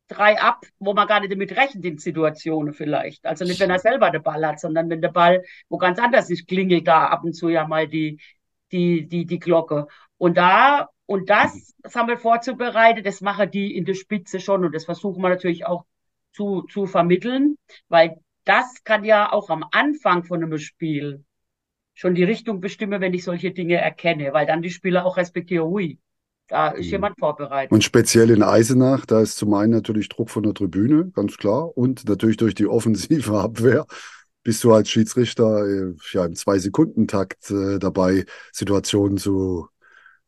drei ab, wo man gar nicht damit rechnet in Situationen vielleicht. Also nicht, wenn er selber den Ball hat, sondern wenn der Ball wo ganz anders ist, klingelt da ab und zu ja mal die, die, die, die Glocke. Und da, und das, das haben wir vorzubereitet, das machen die in der Spitze schon und das versuchen wir natürlich auch zu, zu vermitteln, weil das kann ja auch am Anfang von einem Spiel schon die Richtung bestimmen, wenn ich solche Dinge erkenne, weil dann die Spieler auch respektieren, hui, da ist Mhm. jemand vorbereitet. Und speziell in Eisenach, da ist zum einen natürlich Druck von der Tribüne, ganz klar, und natürlich durch die offensive Abwehr bist du als Schiedsrichter äh, ja im Zwei-Sekunden-Takt äh, dabei, Situationen zu,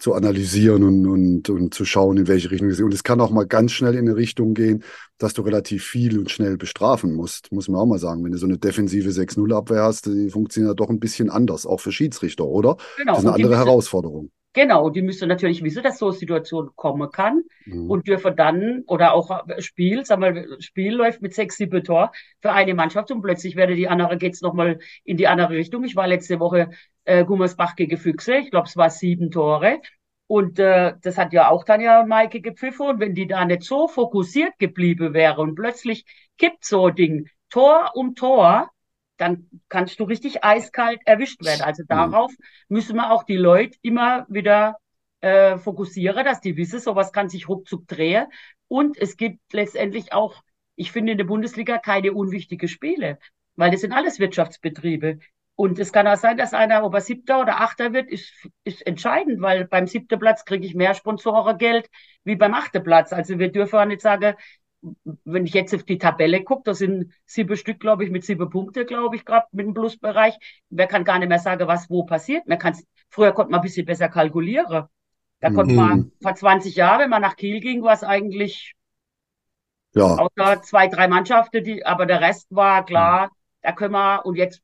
zu analysieren und, und, und zu schauen, in welche Richtung es geht. Und es kann auch mal ganz schnell in eine Richtung gehen, dass du relativ viel und schnell bestrafen musst, muss man auch mal sagen. Wenn du so eine defensive 6-0-Abwehr hast, die funktioniert ja doch ein bisschen anders, auch für Schiedsrichter, oder? Genau. Das ist eine andere Herausforderung. Genau, die müssen natürlich wissen, dass so eine Situation kommen kann Mhm. und dürfen dann, oder auch Spiel, sagen wir, Spiel läuft mit sechs, sieben Tor für eine Mannschaft und plötzlich werde die andere, geht's nochmal in die andere Richtung. Ich war letzte Woche äh, Gummersbach gegen Füchse, ich glaube, es war sieben Tore. Und äh, das hat ja auch Tanja und Maike gepfiffen. Und wenn die da nicht so fokussiert geblieben wäre und plötzlich kippt so ein Ding Tor um Tor, dann kannst du richtig eiskalt erwischt werden. Also darauf müssen wir auch die Leute immer wieder äh, fokussieren, dass die wissen, sowas kann sich ruckzuck drehen. Und es gibt letztendlich auch ich finde in der Bundesliga keine unwichtige Spiele, weil das sind alles Wirtschaftsbetriebe. Und es kann auch sein, dass einer, ob er siebter oder achter wird, ist, ist entscheidend, weil beim siebten Platz kriege ich mehr Sponsorengeld wie beim achten Platz. Also wir dürfen auch nicht sagen, wenn ich jetzt auf die Tabelle gucke, da sind sieben Stück, glaube ich, mit sieben Punkte, glaube ich, gerade mit dem Plusbereich. Wer kann gar nicht mehr sagen, was wo passiert. Man kann, früher konnte man ein bisschen besser kalkulieren. Da konnte Mhm. man vor 20 Jahren, wenn man nach Kiel ging, war es eigentlich Ja, außer zwei, drei Mannschaften, die, aber der Rest war klar, da können wir, und jetzt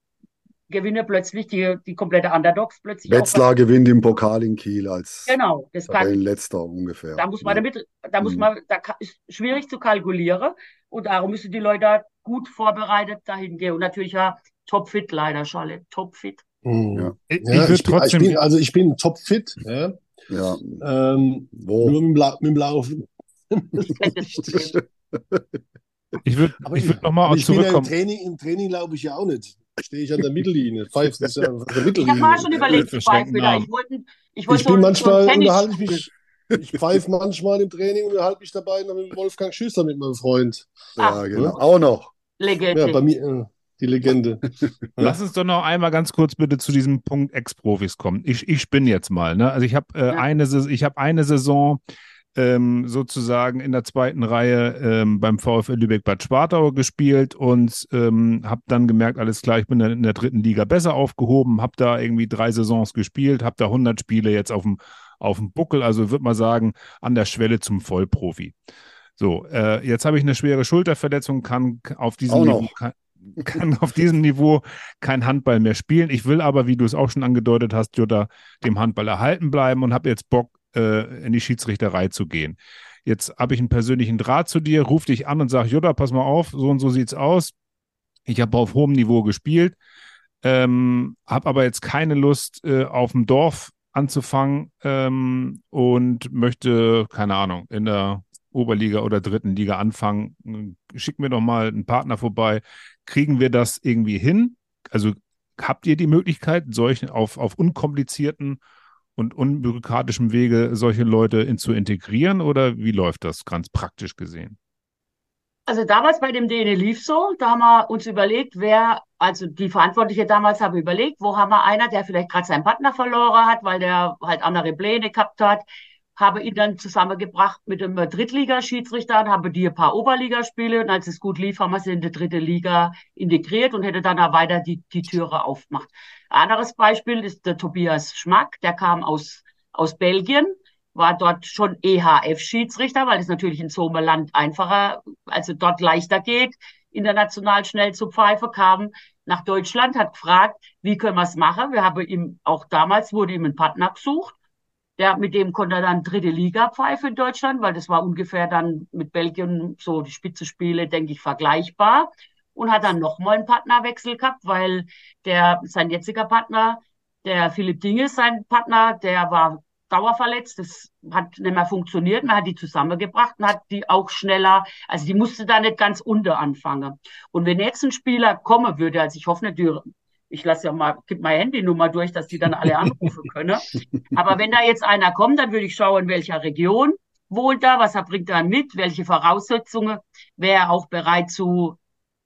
gewinnen plötzlich die, die komplette Underdogs plötzlich auch. Wetzlar gewinnt im Pokal in Kiel als Genau, das kann, Tabellenletzter ungefähr. da muss man Ja. damit, da muss Mhm. man, da ist schwierig zu kalkulieren und darum müssen die Leute gut vorbereitet dahin gehen und natürlich ja topfit leider, Charlotte, topfit. Hm. Ja. Ich, Ja, ich ich bin, ich bin, also ich bin topfit, ja. Ja, Ähm, wo? nur mit dem, La mit dem Laufen. Ich würde würd nochmal aber ich bin ja im zurückkommen. Training, im Training laufe ich ja auch nicht. Stehe ich an der Mittellinie. Pfeife das ja an der Ich habe Mittellinie. mal schon überlegt, zu verschränkten pfeifen, ich wollte, ich wollte Ich bin so, manchmal, so unterhalte ich mich, ich pfeife manchmal im Training und unterhalte mich dabei noch mit Wolfgang Schüster, mit meinem Freund. Ja, Ah. genau. Auch noch. Legende. Ja, bei mir, äh, die Legende. Lass uns doch noch einmal ganz kurz bitte zu diesem Punkt Ex-Profis kommen. Ich, ich spinne jetzt mal. Ne? Also ich habe äh, Ja. eine, ich hab eine Saison ähm, sozusagen in der zweiten Reihe ähm, beim VfL Lübeck Bad Schwartau gespielt und ähm, habe dann gemerkt, alles klar, ich bin in der dritten Liga besser aufgehoben, habe da irgendwie drei Saisons gespielt, habe da 100 Spiele jetzt auf dem auf dem Buckel, also würde mal sagen, an der Schwelle zum Vollprofi. So, äh, jetzt habe ich eine schwere Schulterverletzung, kann auf diesem Niveau, kann, kann auf diesem Niveau kein Handball mehr spielen. Ich will aber, wie du es auch schon angedeutet hast, Jutta, dem Handball erhalten bleiben und habe jetzt Bock, äh, in die Schiedsrichterei zu gehen. Jetzt habe ich einen persönlichen Draht zu dir, ruf dich an und sag, Jutta, pass mal auf, so und so sieht's aus. Ich habe auf hohem Niveau gespielt, ähm, habe aber jetzt keine Lust, äh, auf dem Dorf anzufangen ähm, und möchte, keine Ahnung, in der Oberliga oder dritten Liga anfangen. Schick mir doch mal einen Partner vorbei. Kriegen wir das irgendwie hin? Also habt ihr die Möglichkeit, solche auf, auf unkomplizierten und unbürokratischem Wege solche Leute in, zu integrieren oder wie läuft das ganz praktisch gesehen? Also damals bei dem DN lief so, da haben wir uns überlegt, wer, also die Verantwortliche damals haben überlegt, wo haben wir einer, der vielleicht gerade seinen Partner verloren hat, weil der halt andere Pläne gehabt hat, habe ihn dann zusammengebracht mit einem Drittligaschiedsrichter und habe die ein paar Oberligaspiele und als es gut lief, haben wir sie in die dritte Liga integriert und hätte dann auch weiter die, die Türe aufgemacht. Ein anderes Beispiel ist der Tobias Schmack, der kam aus, aus Belgien, war dort schon EHF-Schiedsrichter, weil es natürlich in so einem Land einfacher, also dort leichter geht, international schnell zu pfeifen, kam nach Deutschland, hat gefragt, wie können wir es machen. Wir haben ihm, auch damals wurde ihm ein Partner gesucht. Der, mit dem konnte er dann dritte Liga pfeifen in Deutschland, weil das war ungefähr dann mit Belgien so die Spitzenspiele, denke ich, vergleichbar. Und hat dann nochmal einen Partnerwechsel gehabt, weil der, sein jetziger Partner, der Philipp Dinges, sein Partner, der war dauerverletzt, das hat nicht mehr funktioniert. Man hat die zusammengebracht und hat die auch schneller, also die musste da nicht ganz unter anfangen. Und wenn jetzt ein Spieler kommen würde, also ich hoffe nicht, ich lasse ja mal, gib meine Handynummer durch, dass die dann alle anrufen können. Aber wenn da jetzt einer kommt, dann würde ich schauen, in welcher Region wohnt er, was er bringt er mit, welche Voraussetzungen, wäre auch bereit zu,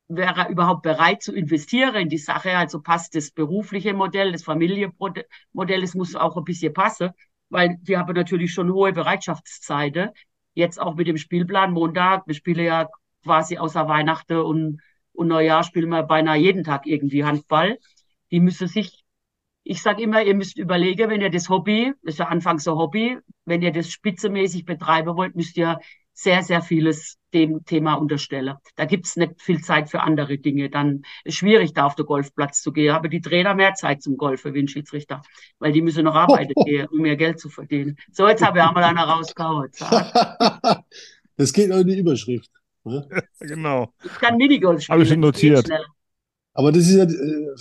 wäre er überhaupt bereit zu investieren in die Sache, also passt das berufliche Modell, das Familienmodell, es muss auch ein bisschen passen weil die haben natürlich schon hohe Bereitschaftszeiten. Jetzt auch mit dem Spielplan Montag, wir spielen ja quasi außer Weihnachten und, und Neujahr spielen wir beinahe jeden Tag irgendwie Handball. Die müssen sich, ich sage immer, ihr müsst überlegen, wenn ihr das Hobby, das ist ja anfangs so Hobby, wenn ihr das spitzemäßig betreiben wollt, müsst ihr sehr, sehr vieles dem Thema unterstellen. Da gibt's nicht viel Zeit für andere Dinge. Dann ist schwierig, da auf den Golfplatz zu gehen. Aber die Trainer mehr Zeit zum Golfen wie ein Schiedsrichter, weil die müssen noch arbeiten gehen, um mehr Geld zu verdienen. So, jetzt habe ich einmal einer rausgehauen. das geht auch in die Überschrift. Ne? genau. Ich kann Minigolf spielen. Habe ich schon notiert. Aber das ist ja,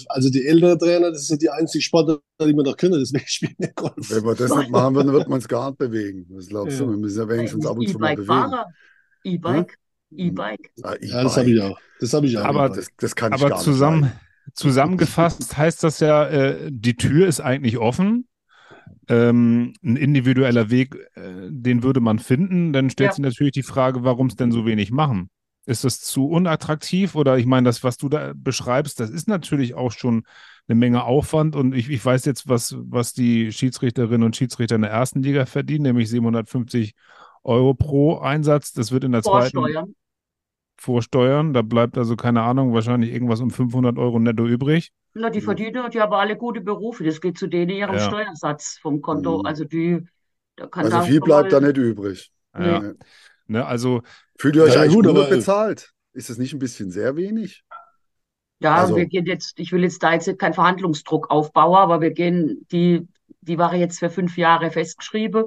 also die älteren Trainer, das ist ja die einzige Sportart, die wir noch können, deswegen spielen wir Golf. Wenn wir das nicht machen würden, wird man es gar nicht bewegen. Was glaubst ja. du? Wir müssen ja wenigstens ab und zu mal bewegen. E-Bike, E-Bike. Ja, e ja, das habe ich auch. Das habe ich auch. Aber, das, das kann ich aber gar zusammen, nicht zusammengefasst heißt das ja, äh, die Tür ist eigentlich offen. Ähm, ein individueller Weg, äh, den würde man finden. Dann stellt Ja. sich natürlich die Frage, warum es denn so wenig machen. Ist das zu unattraktiv? Oder ich meine, das, was du da beschreibst, das ist natürlich auch schon eine Menge Aufwand. Und ich, ich weiß jetzt, was, was die Schiedsrichterinnen und Schiedsrichter in der ersten Liga verdienen, nämlich 750 Euro pro Einsatz. Das wird in der zweiten Vorsteuern. vorsteuern. Da bleibt also, keine Ahnung, wahrscheinlich irgendwas um 500 Euro netto übrig. Na, die verdienen, die haben alle gute Berufe. Das geht zu denen ihrem Ja. Steuersatz vom Konto. Mhm. Also die, da kann Also da viel bleibt mal- da nicht übrig. Ja. Nee. Ne, also, Fühlt ihr euch Ja, eigentlich gut, gut aber- bezahlt? Ist das nicht ein bisschen sehr wenig? Ja, Also- wir gehen jetzt, ich will jetzt da jetzt keinen Verhandlungsdruck aufbauen, aber wir gehen, die, die war jetzt für fünf Jahre festgeschrieben.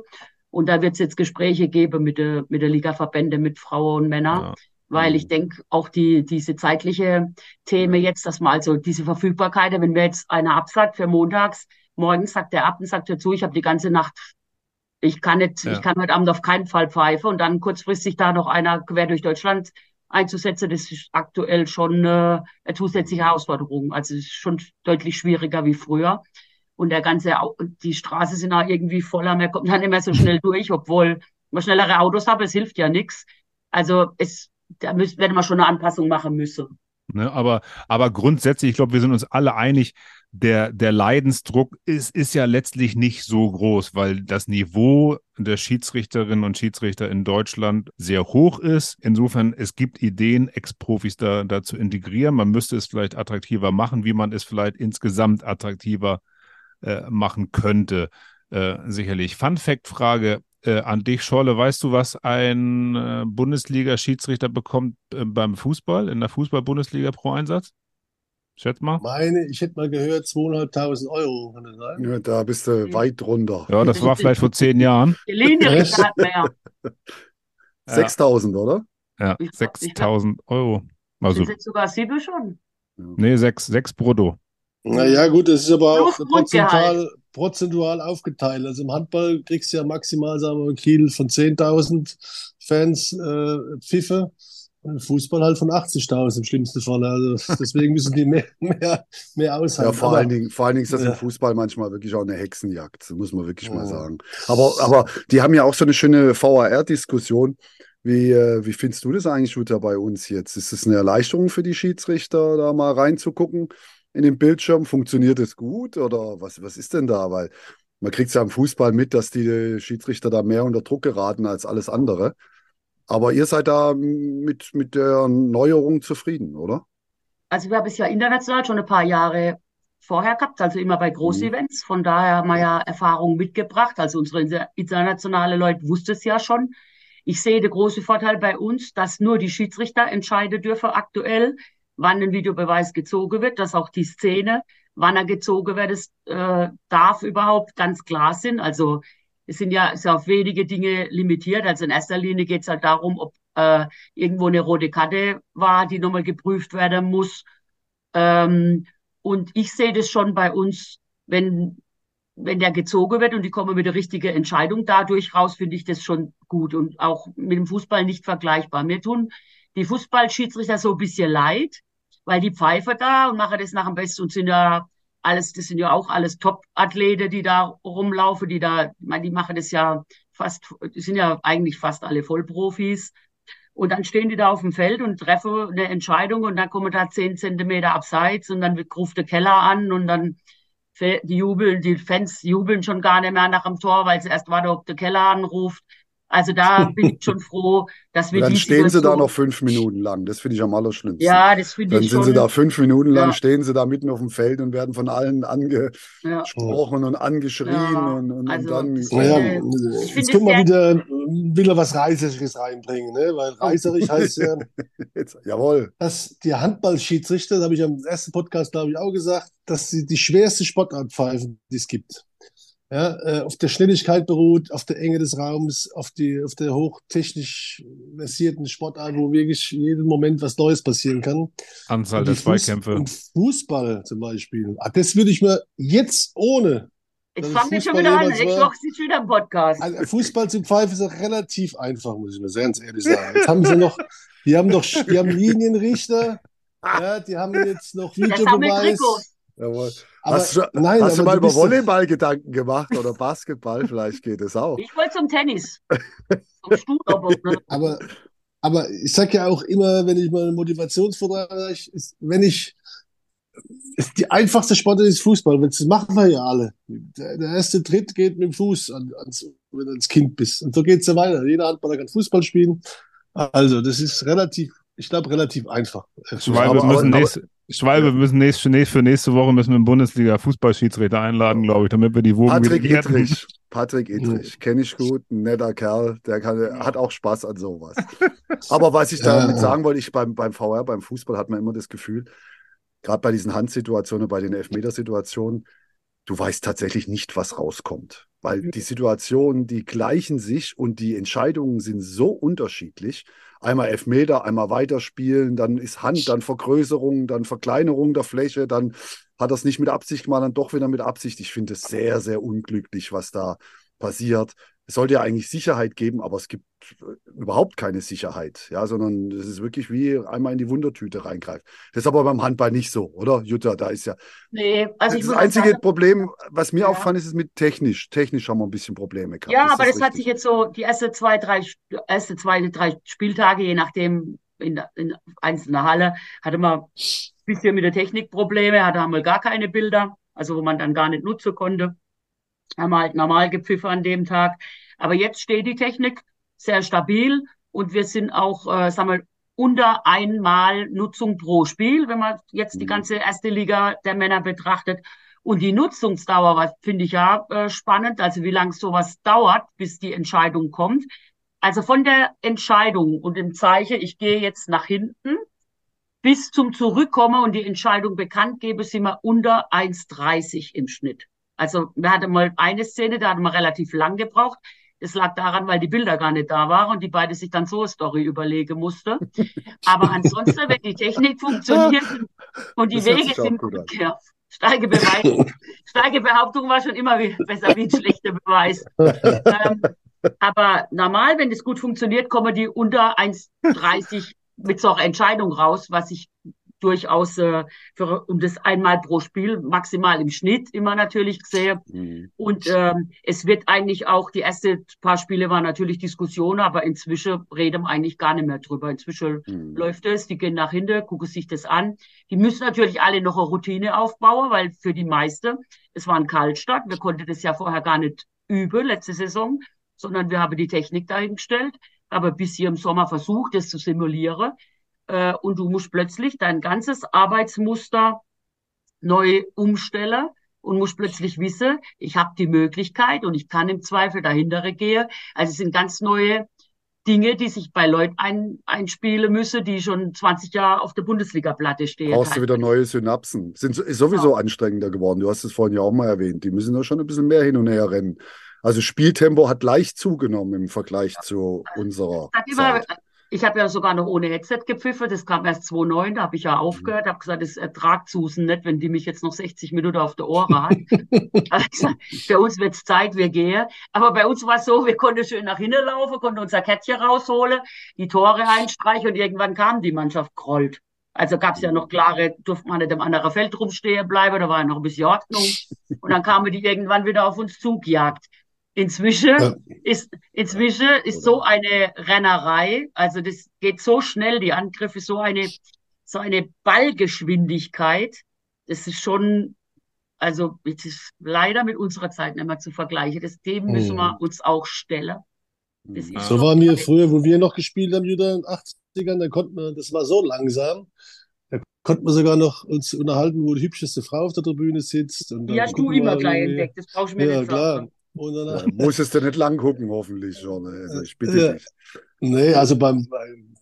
Und da wird es jetzt Gespräche geben mit der, mit der Ligaverbände, mit Frauen und Männern. ja. Weil Mhm. ich denke, auch die, diese zeitliche Themen jetzt, dass man also diese Verfügbarkeit, wenn mir jetzt einer absagt für montags, morgens sagt er ab und sagt dazu, ich habe die ganze Nacht, ich kann nicht, Ja. ich kann heute Abend auf keinen Fall pfeifen und dann kurzfristig da noch einer quer durch Deutschland einzusetzen, das ist aktuell schon äh, eine zusätzliche Herausforderung. Also es ist schon deutlich schwieriger wie früher. Und der ganze, Au- die Straße sind auch irgendwie voller, man kommt dann nicht mehr so schnell durch, obwohl man schnellere Autos hat, es hilft ja nichts. Also es, da müssen, werden wir schon eine Anpassung machen müssen. Ne, aber, aber grundsätzlich, ich glaube, wir sind uns alle einig, der, der Leidensdruck ist, ist ja letztlich nicht so groß, weil das Niveau der Schiedsrichterinnen und Schiedsrichter in Deutschland sehr hoch ist. Insofern, es gibt Ideen, Ex-Profis da, da zu integrieren. Man müsste es vielleicht attraktiver machen, wie man es vielleicht insgesamt attraktiver äh, machen könnte. Äh, sicherlich. Fun-Fact-Frage äh, an dich, Scholle. Weißt du, was ein äh, Bundesliga-Schiedsrichter bekommt äh, beim Fußball, in der Fußball-Bundesliga pro Einsatz? Schätz mal. Meine, ich hätte mal gehört, 2.500 Euro, kann das sein? Ja, da bist du Mhm. weit drunter. Ja, das war vielleicht vor zehn Jahren. Die Linienrichter hat mehr. Ja. 6000, oder? Ja, Ich glaub- ich glaub- 6000 Euro. Also, Sind sogar sieben schon. nee, sechs, sechs brutto. Naja, gut, das ist aber auch prozentual, prozentual aufgeteilt. Also im Handball kriegst du ja maximal, sagen wir mal, Kiel von 10.000 Fans äh, Pfiffe Fußball halt von 80.000 im schlimmsten Fall. Also deswegen müssen die mehr, mehr, mehr aushalten. Ja, vor Aber- allen Dingen, vor allen Dingen ist das Ja. im Fußball manchmal wirklich auch eine Hexenjagd, muss man wirklich mal Ja. sagen. Aber, aber die haben ja auch so eine schöne VAR-Diskussion. Wie, äh, wie findest du das eigentlich, Jutta, bei uns jetzt? Ist es eine Erleichterung für die Schiedsrichter, da mal reinzugucken in den Bildschirm? Funktioniert es gut oder was, was ist denn da? Weil man kriegt es ja im Fußball mit, dass die Schiedsrichter da mehr unter Druck geraten als alles andere. Aber ihr seid da mit, mit der Neuerung zufrieden, oder? Also wir haben es ja international schon ein paar Jahre vorher gehabt, also immer bei Großevents. Von daher haben wir ja Erfahrungen mitgebracht. Also unsere inter- internationale Leute wussten es ja schon. Ich sehe den großen Vorteil bei uns, dass nur die Schiedsrichter entscheiden dürfen aktuell, wann ein Videobeweis gezogen wird, dass auch die Szene, wann er gezogen wird, es, äh, darf überhaupt ganz klar sind. Also es sind ja, ist auf wenige Dinge limitiert. Also in erster Linie geht es halt darum, ob äh, irgendwo eine rote Karte war, die nochmal geprüft werden muss. Ähm, und ich sehe das schon bei uns, wenn, wenn der gezogen wird und die kommen mit der richtigen Entscheidung dadurch raus, finde ich das schon gut und auch mit dem Fußball nicht vergleichbar. Mir tun die Fußballschiedsrichter so ein bisschen leid, weil die pfeifen da und machen das nach dem Besten und sind ja alles, das sind ja auch alles Top-Athlete, die da rumlaufen, die da, ich meine, die machen das ja fast, die sind ja eigentlich fast alle Vollprofis. Und dann stehen die da auf dem Feld und treffen eine Entscheidung und dann kommen da zehn Zentimeter abseits und dann ruft der Keller an und dann die jubeln, die Fans jubeln schon gar nicht mehr nach dem Tor, weil sie erst warten, ob der Keller anruft. Also da bin ich schon froh, dass wir dann stehen sie da Situation- noch fünf Minuten lang. Das finde ich am allerschlimmsten. Ja, das finde Dann ich sind schon. sie da fünf Minuten lang, Ja. stehen sie da mitten auf dem Feld und werden von allen ja. angesprochen und angeschrien Ja, und, und, also und dann. Äh, ich jetzt können wir wieder, wieder was Reißerisches reinbringen, ne? Weil Oh. reißerisch heißt ja, Jetzt, jawohl. dass die Handballschiedsrichter, das habe ich am ersten Podcast, glaube ich, auch gesagt, dass sie die schwerste Sportart pfeifen, die es gibt. Ja, äh, auf der Schnelligkeit beruht, auf der Enge des Raums, auf die, auf der hochtechnisch versierten Sportart, wo wirklich jeden Moment was Neues passieren kann. Anzahl der Zweikämpfe. Und Fußball zum Beispiel. Ah, das würde ich mir jetzt ohne Jetzt Also fangen wir schon wieder an. jemals Nächste war- Woche ist wieder ein Podcast. Also Fußball zu pfeifen ist auch relativ einfach, muss ich mir ganz ehrlich sagen. Jetzt haben sie noch, die haben doch, die haben Linienrichter, ja, die haben jetzt noch Das haben wir Videobeweis. Jawohl. Aber hast du, nein, hast du mal du über bist doch- Volleyball Gedanken gemacht oder Basketball? Vielleicht geht es auch. Ich wollte zum Tennis. Zum Stuhlroboter. Aber, aber ich sage ja auch immer, wenn ich mal einen Motivationsvortrag mache, wenn ich ist die einfachste Sportart ist Fußball. Das machen wir ja alle. Der, der erste Tritt geht mit dem Fuß, an, ans, wenn du als Kind bist. Und so geht es ja weiter. Jeder Handballer kann Fußball spielen. Also, das ist relativ, ich glaube, relativ einfach. Schwalbe, aber, müssen, aber, nächste, Schwalbe ja. müssen nächste, für nächste Woche müssen wir einen Bundesliga-Fußballschiedsrichter einladen, glaube ich, damit wir die Wogen Patrick Edrich. Patrick Edrich, kenne ich gut, ein netter Kerl, der kann, hat auch Spaß an sowas. Aber was ich damit sagen wollte, ich beim, beim VR, beim Fußball hat man immer das Gefühl, gerade bei diesen Handsituationen, bei den Elfmetersituationen, du weißt tatsächlich nicht, was rauskommt. Weil die Situationen, die gleichen sich und die Entscheidungen sind so unterschiedlich. Einmal Elfmeter, einmal weiterspielen, dann ist Hand, dann Vergrößerung, dann Verkleinerung der Fläche, dann hat er es nicht mit Absicht gemacht, dann doch wieder mit Absicht. Ich finde es sehr, sehr unglücklich, was da passiert es sollte ja eigentlich Sicherheit geben, aber es gibt äh, überhaupt keine Sicherheit, ja, sondern es ist wirklich wie einmal in die Wundertüte reingreifen. Das ist aber beim Handball nicht so, oder? Jutta, da ist ja. Nee, also das einzige sagen, Problem, was mir ja. auffand, ist es mit technisch. Technisch haben wir ein bisschen Probleme gehabt. Ja, das aber das richtig. hat sich jetzt so die erste zwei, drei, erste zwei, drei Spieltage, je nachdem, in, in einzelner Halle, hatte man ein bisschen mit der Technik Probleme, hatte einmal gar keine Bilder, also wo man dann gar nicht nutzen konnte haben wir halt normal gepfiffen an dem Tag. Aber jetzt steht die Technik sehr stabil und wir sind auch, äh, sagen wir, unter einmal Nutzung pro Spiel, wenn man jetzt die mhm. ganze erste Liga der Männer betrachtet. Und die Nutzungsdauer, was finde ich ja äh, spannend, also wie lange sowas dauert, bis die Entscheidung kommt. Also von der Entscheidung und dem Zeichen, ich gehe jetzt nach hinten, bis zum Zurückkommen und die Entscheidung bekannt gebe, sind wir unter 1,30 im Schnitt. Also wir hatten mal eine Szene, da hatten wir relativ lang gebraucht. Das lag daran, weil die Bilder gar nicht da waren und die beide sich dann so eine Story überlegen musste. Aber ansonsten, wenn die Technik funktioniert und die das Wege sind. Steige, Beweis, steige Behauptung war schon immer besser wie ein schlechter Beweis. ähm, aber normal, wenn es gut funktioniert, kommen die unter 1,30 mit so einer Entscheidung raus, was ich durchaus äh, für, um das einmal pro Spiel, maximal im Schnitt immer natürlich sehe. Mhm. Und ähm, es wird eigentlich auch, die ersten paar Spiele waren natürlich Diskussion, aber inzwischen reden wir eigentlich gar nicht mehr drüber. Inzwischen mhm. läuft es, die gehen nach hinten, gucken sich das an. Die müssen natürlich alle noch eine Routine aufbauen, weil für die meisten, es war ein Kaltstart, wir konnten das ja vorher gar nicht üben, letzte Saison, sondern wir haben die Technik dahingestellt, aber bis hier im Sommer versucht, das zu simulieren äh, und du musst plötzlich dein ganzes Arbeitsmuster neu umstellen und musst plötzlich wissen, ich habe die Möglichkeit und ich kann im Zweifel dahinter gehen. Also es sind ganz neue Dinge, die sich bei Leuten ein, einspielen müssen, die schon 20 Jahre auf der Bundesliga-Platte stehen. Brauchst du wieder neue Synapsen. Sind ist sowieso ja. anstrengender geworden. Du hast es vorhin ja auch mal erwähnt. Die müssen doch schon ein bisschen mehr hin und her rennen. Also Spieltempo hat leicht zugenommen im Vergleich ja. zu unserer. Hat immer, ich habe ja sogar noch ohne Headset gepfiffen, das kam erst 2.9, da habe ich ja mhm. aufgehört, habe gesagt, das ertragt Susan nicht, wenn die mich jetzt noch 60 Minuten auf der Ohren hat. gesagt, bei uns wird es Zeit, wir gehen. Aber bei uns war es so, wir konnten schön nach hinten laufen, konnten unser Kettchen rausholen, die Tore einstreichen und irgendwann kam die Mannschaft grollt. Also gab es ja noch klare, durfte man nicht im anderen Feld rumstehen bleiben, da war ja noch ein bisschen Ordnung. Und dann kamen die irgendwann wieder auf uns zugejagt. Inzwischen ja. ist, inzwischen ist so eine Rennerei, also das geht so schnell, die Angriffe, so eine, so eine Ballgeschwindigkeit. Das ist schon, also, es ist leider mit unserer Zeit nicht mehr zu vergleichen. Das, dem müssen wir uns auch stellen. so waren wir früher, wo wir noch gespielt haben, in den 80ern, da konnten wir, das war so langsam. Da konnten wir sogar noch uns unterhalten, wo die hübscheste Frau auf der Tribüne sitzt. Und die hast du immer gleich entdeckt, das brauchst du mir ja, nicht klar. Sagen. Ja, musstest du nicht lang gucken, hoffentlich schon. Also ich bitte ja. dich. Nee, also beim, beim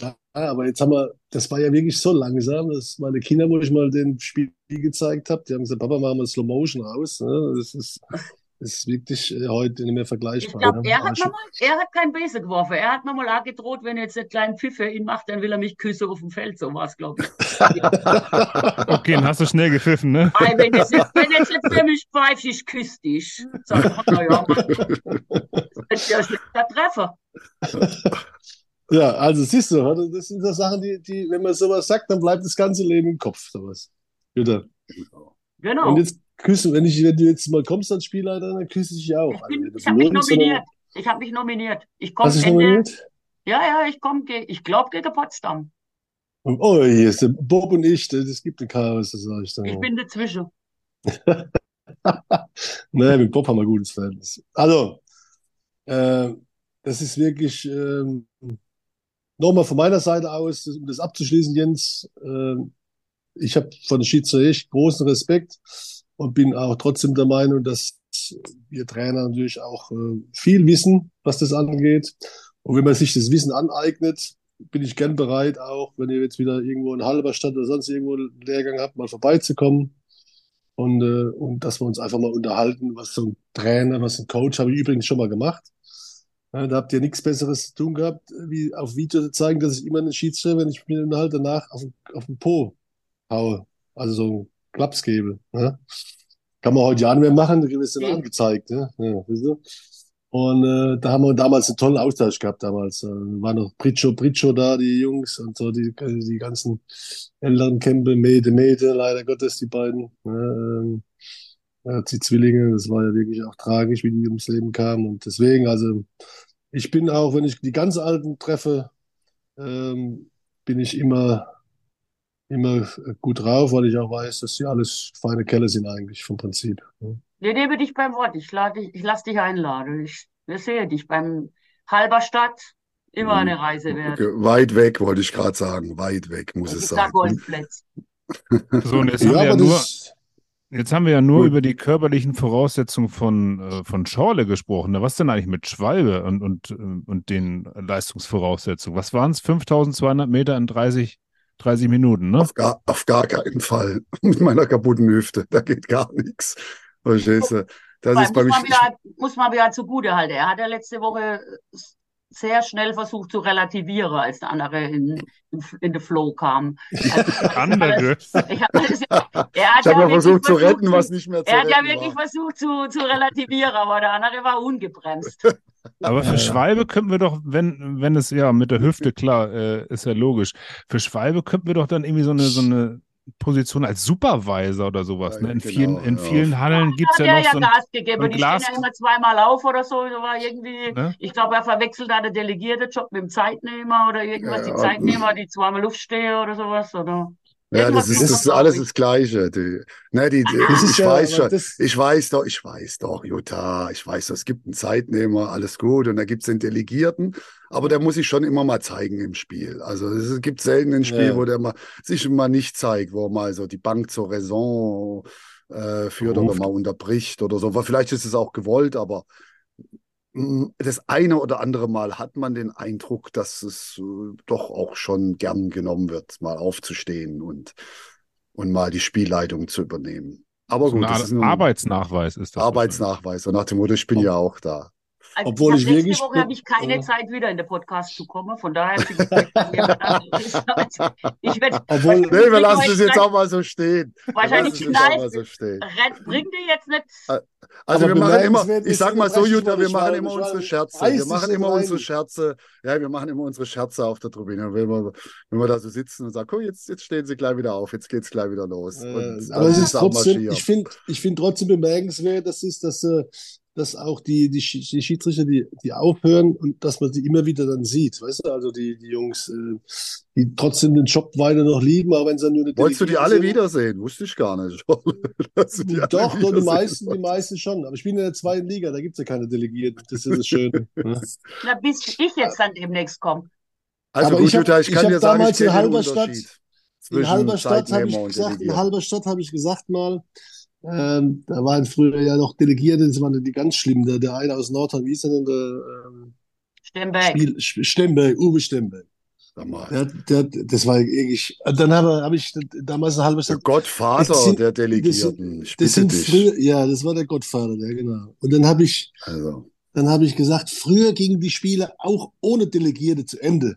ja, aber jetzt haben wir, das war ja wirklich so langsam, dass meine Kinder, wo ich mal den Spiel gezeigt habe, die haben gesagt, Papa, machen wir Slow Motion aus. Ne? Das ist, ist wirklich äh, heute nicht mehr vergleichbar. Ich glaube, er, hat mal, er hat kein Base geworfen. Er hat mir mal angedroht, wenn er jetzt einen kleinen Pfiff für ihn macht, dann will er mich küssen auf dem Feld. So war es, glaube ich. okay, dann hast du schnell gepfiffen, ne? Nein, wenn jetzt, wenn jetzt, jetzt für mich pfeift, ich küsse dich. Sag ich, naja, das ist ja ein schlechter Treffer. Ja, also siehst du, das sind so Sachen, die, die, wenn man sowas sagt, dann bleibt das ganze Leben im Kopf. Sowas. Jutta. Genau. Und jetzt küssen, wenn, ich, wenn du jetzt mal kommst als Spielleiter, dann küsse ich dich auch. Ich, bin, also, ich habe mich nominiert. Ich habe mich nominiert. Ich komme Ende, nominiert? Ja, ja, ich komme, ich glaube gegen Potsdam. Oh, hier ist der Bob und ich, das gibt ein Chaos, das sage ich dann. Ich bin dazwischen. nee, mit Bob haben wir ein gutes Verhältnis. Also, äh, das ist wirklich äh, nochmal von meiner Seite aus, um das abzuschließen, Jens. Äh, ich habe von der Schiedsrichter echt großen Respekt und bin auch trotzdem der Meinung, dass wir Trainer natürlich auch äh, viel wissen, was das angeht. Und wenn man sich das Wissen aneignet, bin ich gern bereit, auch wenn ihr jetzt wieder irgendwo in Halberstadt oder sonst irgendwo einen Lehrgang habt, mal vorbeizukommen. Und, äh, und dass wir uns einfach mal unterhalten, was so ein Trainer, was ein Coach, habe ich übrigens schon mal gemacht. Da habt ihr nichts Besseres zu tun gehabt, wie auf Video zu zeigen, dass ich immer einen Schiedsrichter, wenn ich mir halt danach auf, auf den Po haue. Also so Klaps gebe. Ja. Kann man heute ja nicht mehr machen, da wird es dann angezeigt. Ja. Ja, und äh, da haben wir damals einen tollen Austausch gehabt damals. Äh, war noch Pricho, Pricho da, die Jungs und so, die, die ganzen älteren Kämpfe, Mede, Mede, leider Gottes, die beiden. Ähm, ja, die Zwillinge, das war ja wirklich auch tragisch, wie die ums Leben kamen. Und deswegen, also ich bin auch, wenn ich die ganz Alten treffe, ähm, bin ich immer, immer gut drauf, weil ich auch weiß, dass sie alles feine Kerle sind eigentlich vom Prinzip. Ne? Wir nehmen dich beim Wort. Ich, lade, ich lasse dich einladen. Ich, ich sehe dich beim Halberstadt. Immer eine Reise wert. Weit weg, wollte ich gerade sagen. Weit weg, muss es sein. Golfplatz. So, und jetzt haben wir ja nur, jetzt haben wir ja nur Gut. über die körperlichen Voraussetzungen von, äh, von Schorle gesprochen. Was denn eigentlich mit Schwalbe und, und, äh, und den Leistungsvoraussetzungen? Was waren es? 5200 Meter in 30, 30 Minuten, ne? Auf gar, auf gar keinen Fall. Mit meiner kaputten Hüfte. Da geht gar nichts. Verstehst du? Das ist bei muss, man wieder, muss man wieder zugute halten. Er hat ja letzte Woche sehr schnell versucht zu relativieren, als der andere in, in, in den Flow kam. Also, andere? ich habe hab ja versucht zu retten, zu, was nicht mehr zu Er hat ja wirklich war. versucht zu, zu relativieren, aber der andere war ungebremst. Aber für Schwalbe könnten wir doch, wenn, wenn es ja mit der Hüfte, klar, äh, ist ja logisch, für Schwalbe könnten wir doch dann irgendwie so eine, so eine Position als Supervisor oder sowas. Ja, ne? in, genau, vielen, in ja. vielen Hallen gibt es ja, ja noch ja so ein, Gas gegeben. Die Glas stehen ja immer zweimal auf oder so. war irgendwie, ne? Ich glaube, er verwechselt da den delegierten Job mit dem Zeitnehmer oder irgendwas. die Zeitnehmer, die zweimal Luft stehen oder sowas. Oder? Ja, das ist, das ist alles das Gleiche. Die, ne, die, die ich ja, weiß schon, ich weiß doch, ich weiß doch, Jutta, ich weiß doch, es gibt einen Zeitnehmer, alles gut, und da gibt es den Delegierten, aber der muss sich schon immer mal zeigen im Spiel. Also es gibt selten ein Spiel, ja. wo der mal, sich mal nicht zeigt, wo mal so die Bank zur Raison äh, führt Ruft. oder mal unterbricht oder so. Vielleicht ist es auch gewollt, aber das eine oder andere Mal hat man den Eindruck, dass es äh, doch auch schon gern genommen wird, mal aufzustehen und, und mal die Spielleitung zu übernehmen. Aber so gut, das ist ein Arbeitsnachweis ist das. Arbeitsnachweis. Und nach dem Motto, ich bin oh. ja auch da. Also Obwohl ich, ich wirklich. Woche habe ich keine oh. Zeit, wieder in den Podcast zu kommen. Von daher bin ich, ich werd, Obwohl, nee, wir lassen es jetzt auch mal so stehen. Wahrscheinlich knallt. So bringt dir jetzt nicht. Also Aber wir machen immer, ich sag mal so, Jutta, wir machen immer unsere Scherze. Wir machen immer unsere Scherze. Ja, wir machen immer unsere Scherze auf der Tribüne. Wenn wir, wenn wir da so sitzen und sagen, guck, jetzt, jetzt stehen sie gleich wieder auf, jetzt geht's gleich wieder los. Äh, aber es ist trotzdem, ich finde ich find trotzdem bemerkenswert, das ist, dass äh, dass auch die, die, die Schiedsrichter, die, die aufhören und dass man sie immer wieder dann sieht, weißt du, also die, die Jungs, äh, die trotzdem den Job weiter noch lieben, auch wenn sie nur eine Wolltest du die alle sind. wiedersehen? Wusste ich gar nicht. Doch, doch, die meisten, die meisten schon. Aber ich bin in der zweiten Liga, da gibt es ja keine Delegierten. Das ist das Schöne. Ne? Na, bis ich jetzt dann demnächst komme. Also Aber gut, ich, hab, Jutta, ich kann ich dir sagen, damals ich in Halberstadt, in Halberstadt habe ich gesagt, in Halberstadt habe ich gesagt mal, ähm, da waren früher ja noch Delegierte, das waren die ganz schlimmen. Der, der eine aus Nordrhein, wie er denn? Der, ähm, Stemberg. Spiel, Stemberg, Uwe Stemberg. Der, der, das war eigentlich, dann habe hab ich damals eine halbe Stunde. Der Gottvater sind, der Delegierten. Das, das sind früher, ja, das war der Gottvater, ja, genau. Und dann habe ich, also. dann habe ich gesagt, früher gingen die Spiele auch ohne Delegierte zu Ende.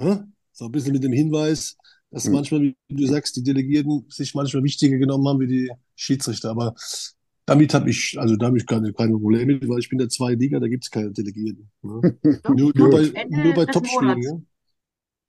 Ja? So ein bisschen mit dem Hinweis, dass hm. manchmal, wie du sagst, die Delegierten sich manchmal wichtiger genommen haben wie die Schiedsrichter. Aber damit habe ich, also da habe ich keine, keine Probleme mit, weil ich bin in der zweiten Liga, da gibt es keine Delegierten. Ne? nur, nur, bei, nur bei Topspielen. Ja?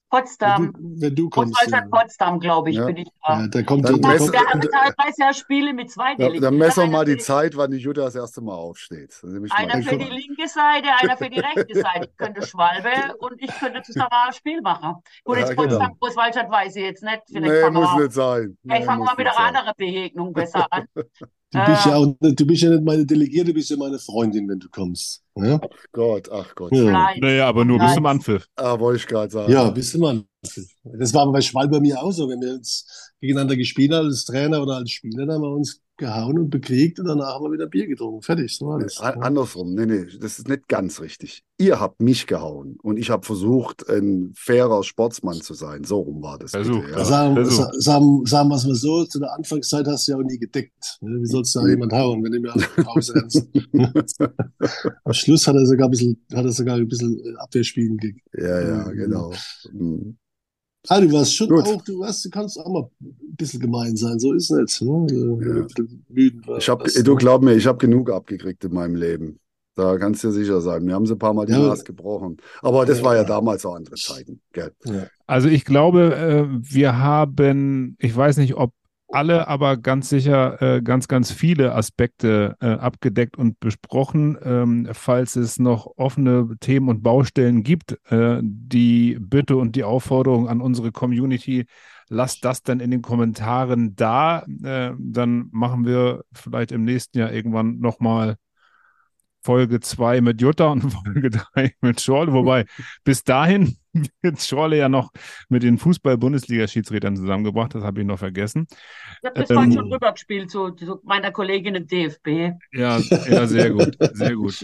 Potsdam. Wenn du, wenn du kommst. Großwaldstadt Ja. Potsdam, glaube ich, Ja. bin ich da. Ja, da kommt, Dann haben wir da- teilweise ja Spiele mit zwei Delegierten. dann messen wir mal die Zeit, wann die Jutta das erste Mal aufsteht. Einer für die linke Seite, einer für die rechte Seite. Ich könnte Schwalbe und ich könnte zusammen ein Spiel machen. Gut, jetzt Ja, genau. Potsdam, Großwaldstadt weiß ich jetzt nicht. Vielleicht Nee, muss mal- nicht sein. Nee, wir muss mal mit einer anderen Begegnung besser an. du bist Äh, ja auch, nicht- du bist ja nicht meine Delegierte, du bist ja meine Freundin, wenn du kommst. Ja, Gott, ach Gott. ja. Nein. Naja, aber nur bis zum Nein. Anpfiff. Ah, wollte ich gerade sagen. ja bist du Mann. Das war aber bei Schwalbe bei mir auch so. Wenn wir uns gegeneinander gespielt als Trainer oder als Spieler, dann haben wir uns gehauen und bekriegt und danach haben wir wieder Bier getrunken. Fertig, so war das. A- Andersrum, nee, nee, das ist nicht ganz richtig. Ihr habt mich gehauen und ich habe versucht, ein fairer Sportsmann zu sein. So rum war das. Versuch, bitte, Ja, ja. sagen, Also. sa- sagen, sagen wir es mal so, zu der Anfangszeit hast du ja auch nie gedeckt. ne? Wie sollst du da Nee. jemand hauen, wenn du mir rausrennst? Am Schluss hat er sogar ein bisschen, hat er sogar ein bisschen äh, Abwehrspielen gegeben. ja, ja, Mhm. genau. Mhm. Ah, du warst schon Gut. auch, du warst, du kannst auch mal ein bisschen gemein sein, so ist es. Ne? Du Ja. Ich hab, ne? du glaub mir, ich habe genug abgekriegt in meinem Leben. Da kannst du dir sicher sein. Mir haben sie ein paar Mal die Ja. Nase gebrochen. Aber das Ja. war ja damals auch andere Zeiten. Gell? Ja. Also ich glaube, äh, wir haben, ich weiß nicht, ob alle, aber ganz sicher äh, ganz, ganz viele Aspekte äh, abgedeckt und besprochen. Ähm, falls es noch offene Themen und Baustellen gibt, äh, die Bitte und die Aufforderung an unsere Community, lasst das dann in den Kommentaren da. Äh, dann machen wir vielleicht im nächsten Jahr irgendwann nochmal Folge 2 mit Jutta und Folge 3 mit Schorle. Wobei bis dahin Schorle ja noch mit den Fußball-Bundesliga-Schiedsrichtern zusammengebracht. Das habe ich noch vergessen. Ich habe das Ähm, vorhin schon rübergespielt zu, zu meiner Kollegin im DFB. Ja, ja, sehr gut, sehr gut.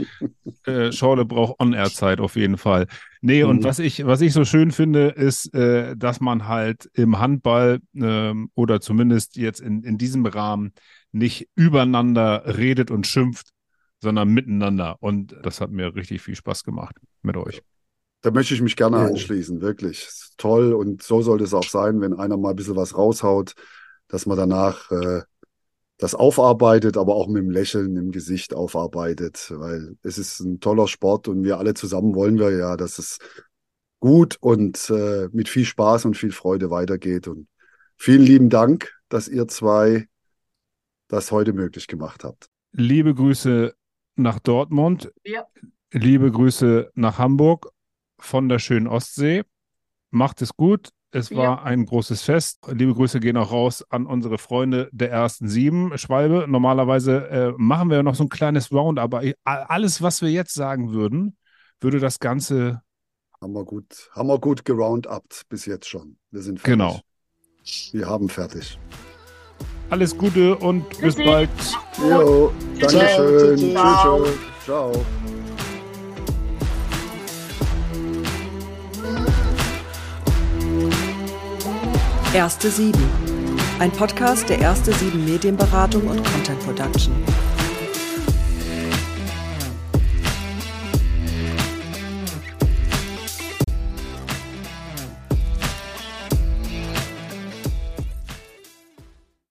Äh, Schorle braucht On-Air-Zeit auf jeden Fall. Nee, und Mhm. was ich, was ich so schön finde, ist, äh, dass man halt im Handball ähm, oder zumindest jetzt in, in diesem Rahmen nicht übereinander redet und schimpft, sondern miteinander. Und das hat mir richtig viel Spaß gemacht mit euch. Da möchte ich mich gerne Ja. anschließen, wirklich. Toll und so sollte es auch sein, wenn einer mal ein bisschen was raushaut, dass man danach äh, das aufarbeitet, aber auch mit dem Lächeln im Gesicht aufarbeitet, weil es ist ein toller Sport und wir alle zusammen wollen wir ja, dass es gut und äh, mit viel Spaß und viel Freude weitergeht. Und vielen lieben Dank, dass ihr zwei das heute möglich gemacht habt. Liebe Grüße nach Dortmund. Ja. Liebe Grüße nach Hamburg von der schönen Ostsee. Macht es gut. Es Ja. war ein großes Fest. Liebe Grüße gehen auch raus an unsere Freunde der ersten sieben. Schwalbe, normalerweise äh, machen wir ja noch so ein kleines Round, aber alles, was wir jetzt sagen würden, würde das Ganze Haben wir gut, haben wir gut geroundupt bis jetzt schon. Wir sind fertig. Genau. Wir haben fertig. alles Gute und bis bald. Jo, Dankeschön. Tschüss. Ciao. tschüss. Ciao. Erste Sieben. Ein Podcast der Erste Sieben Medienberatung und Content Production.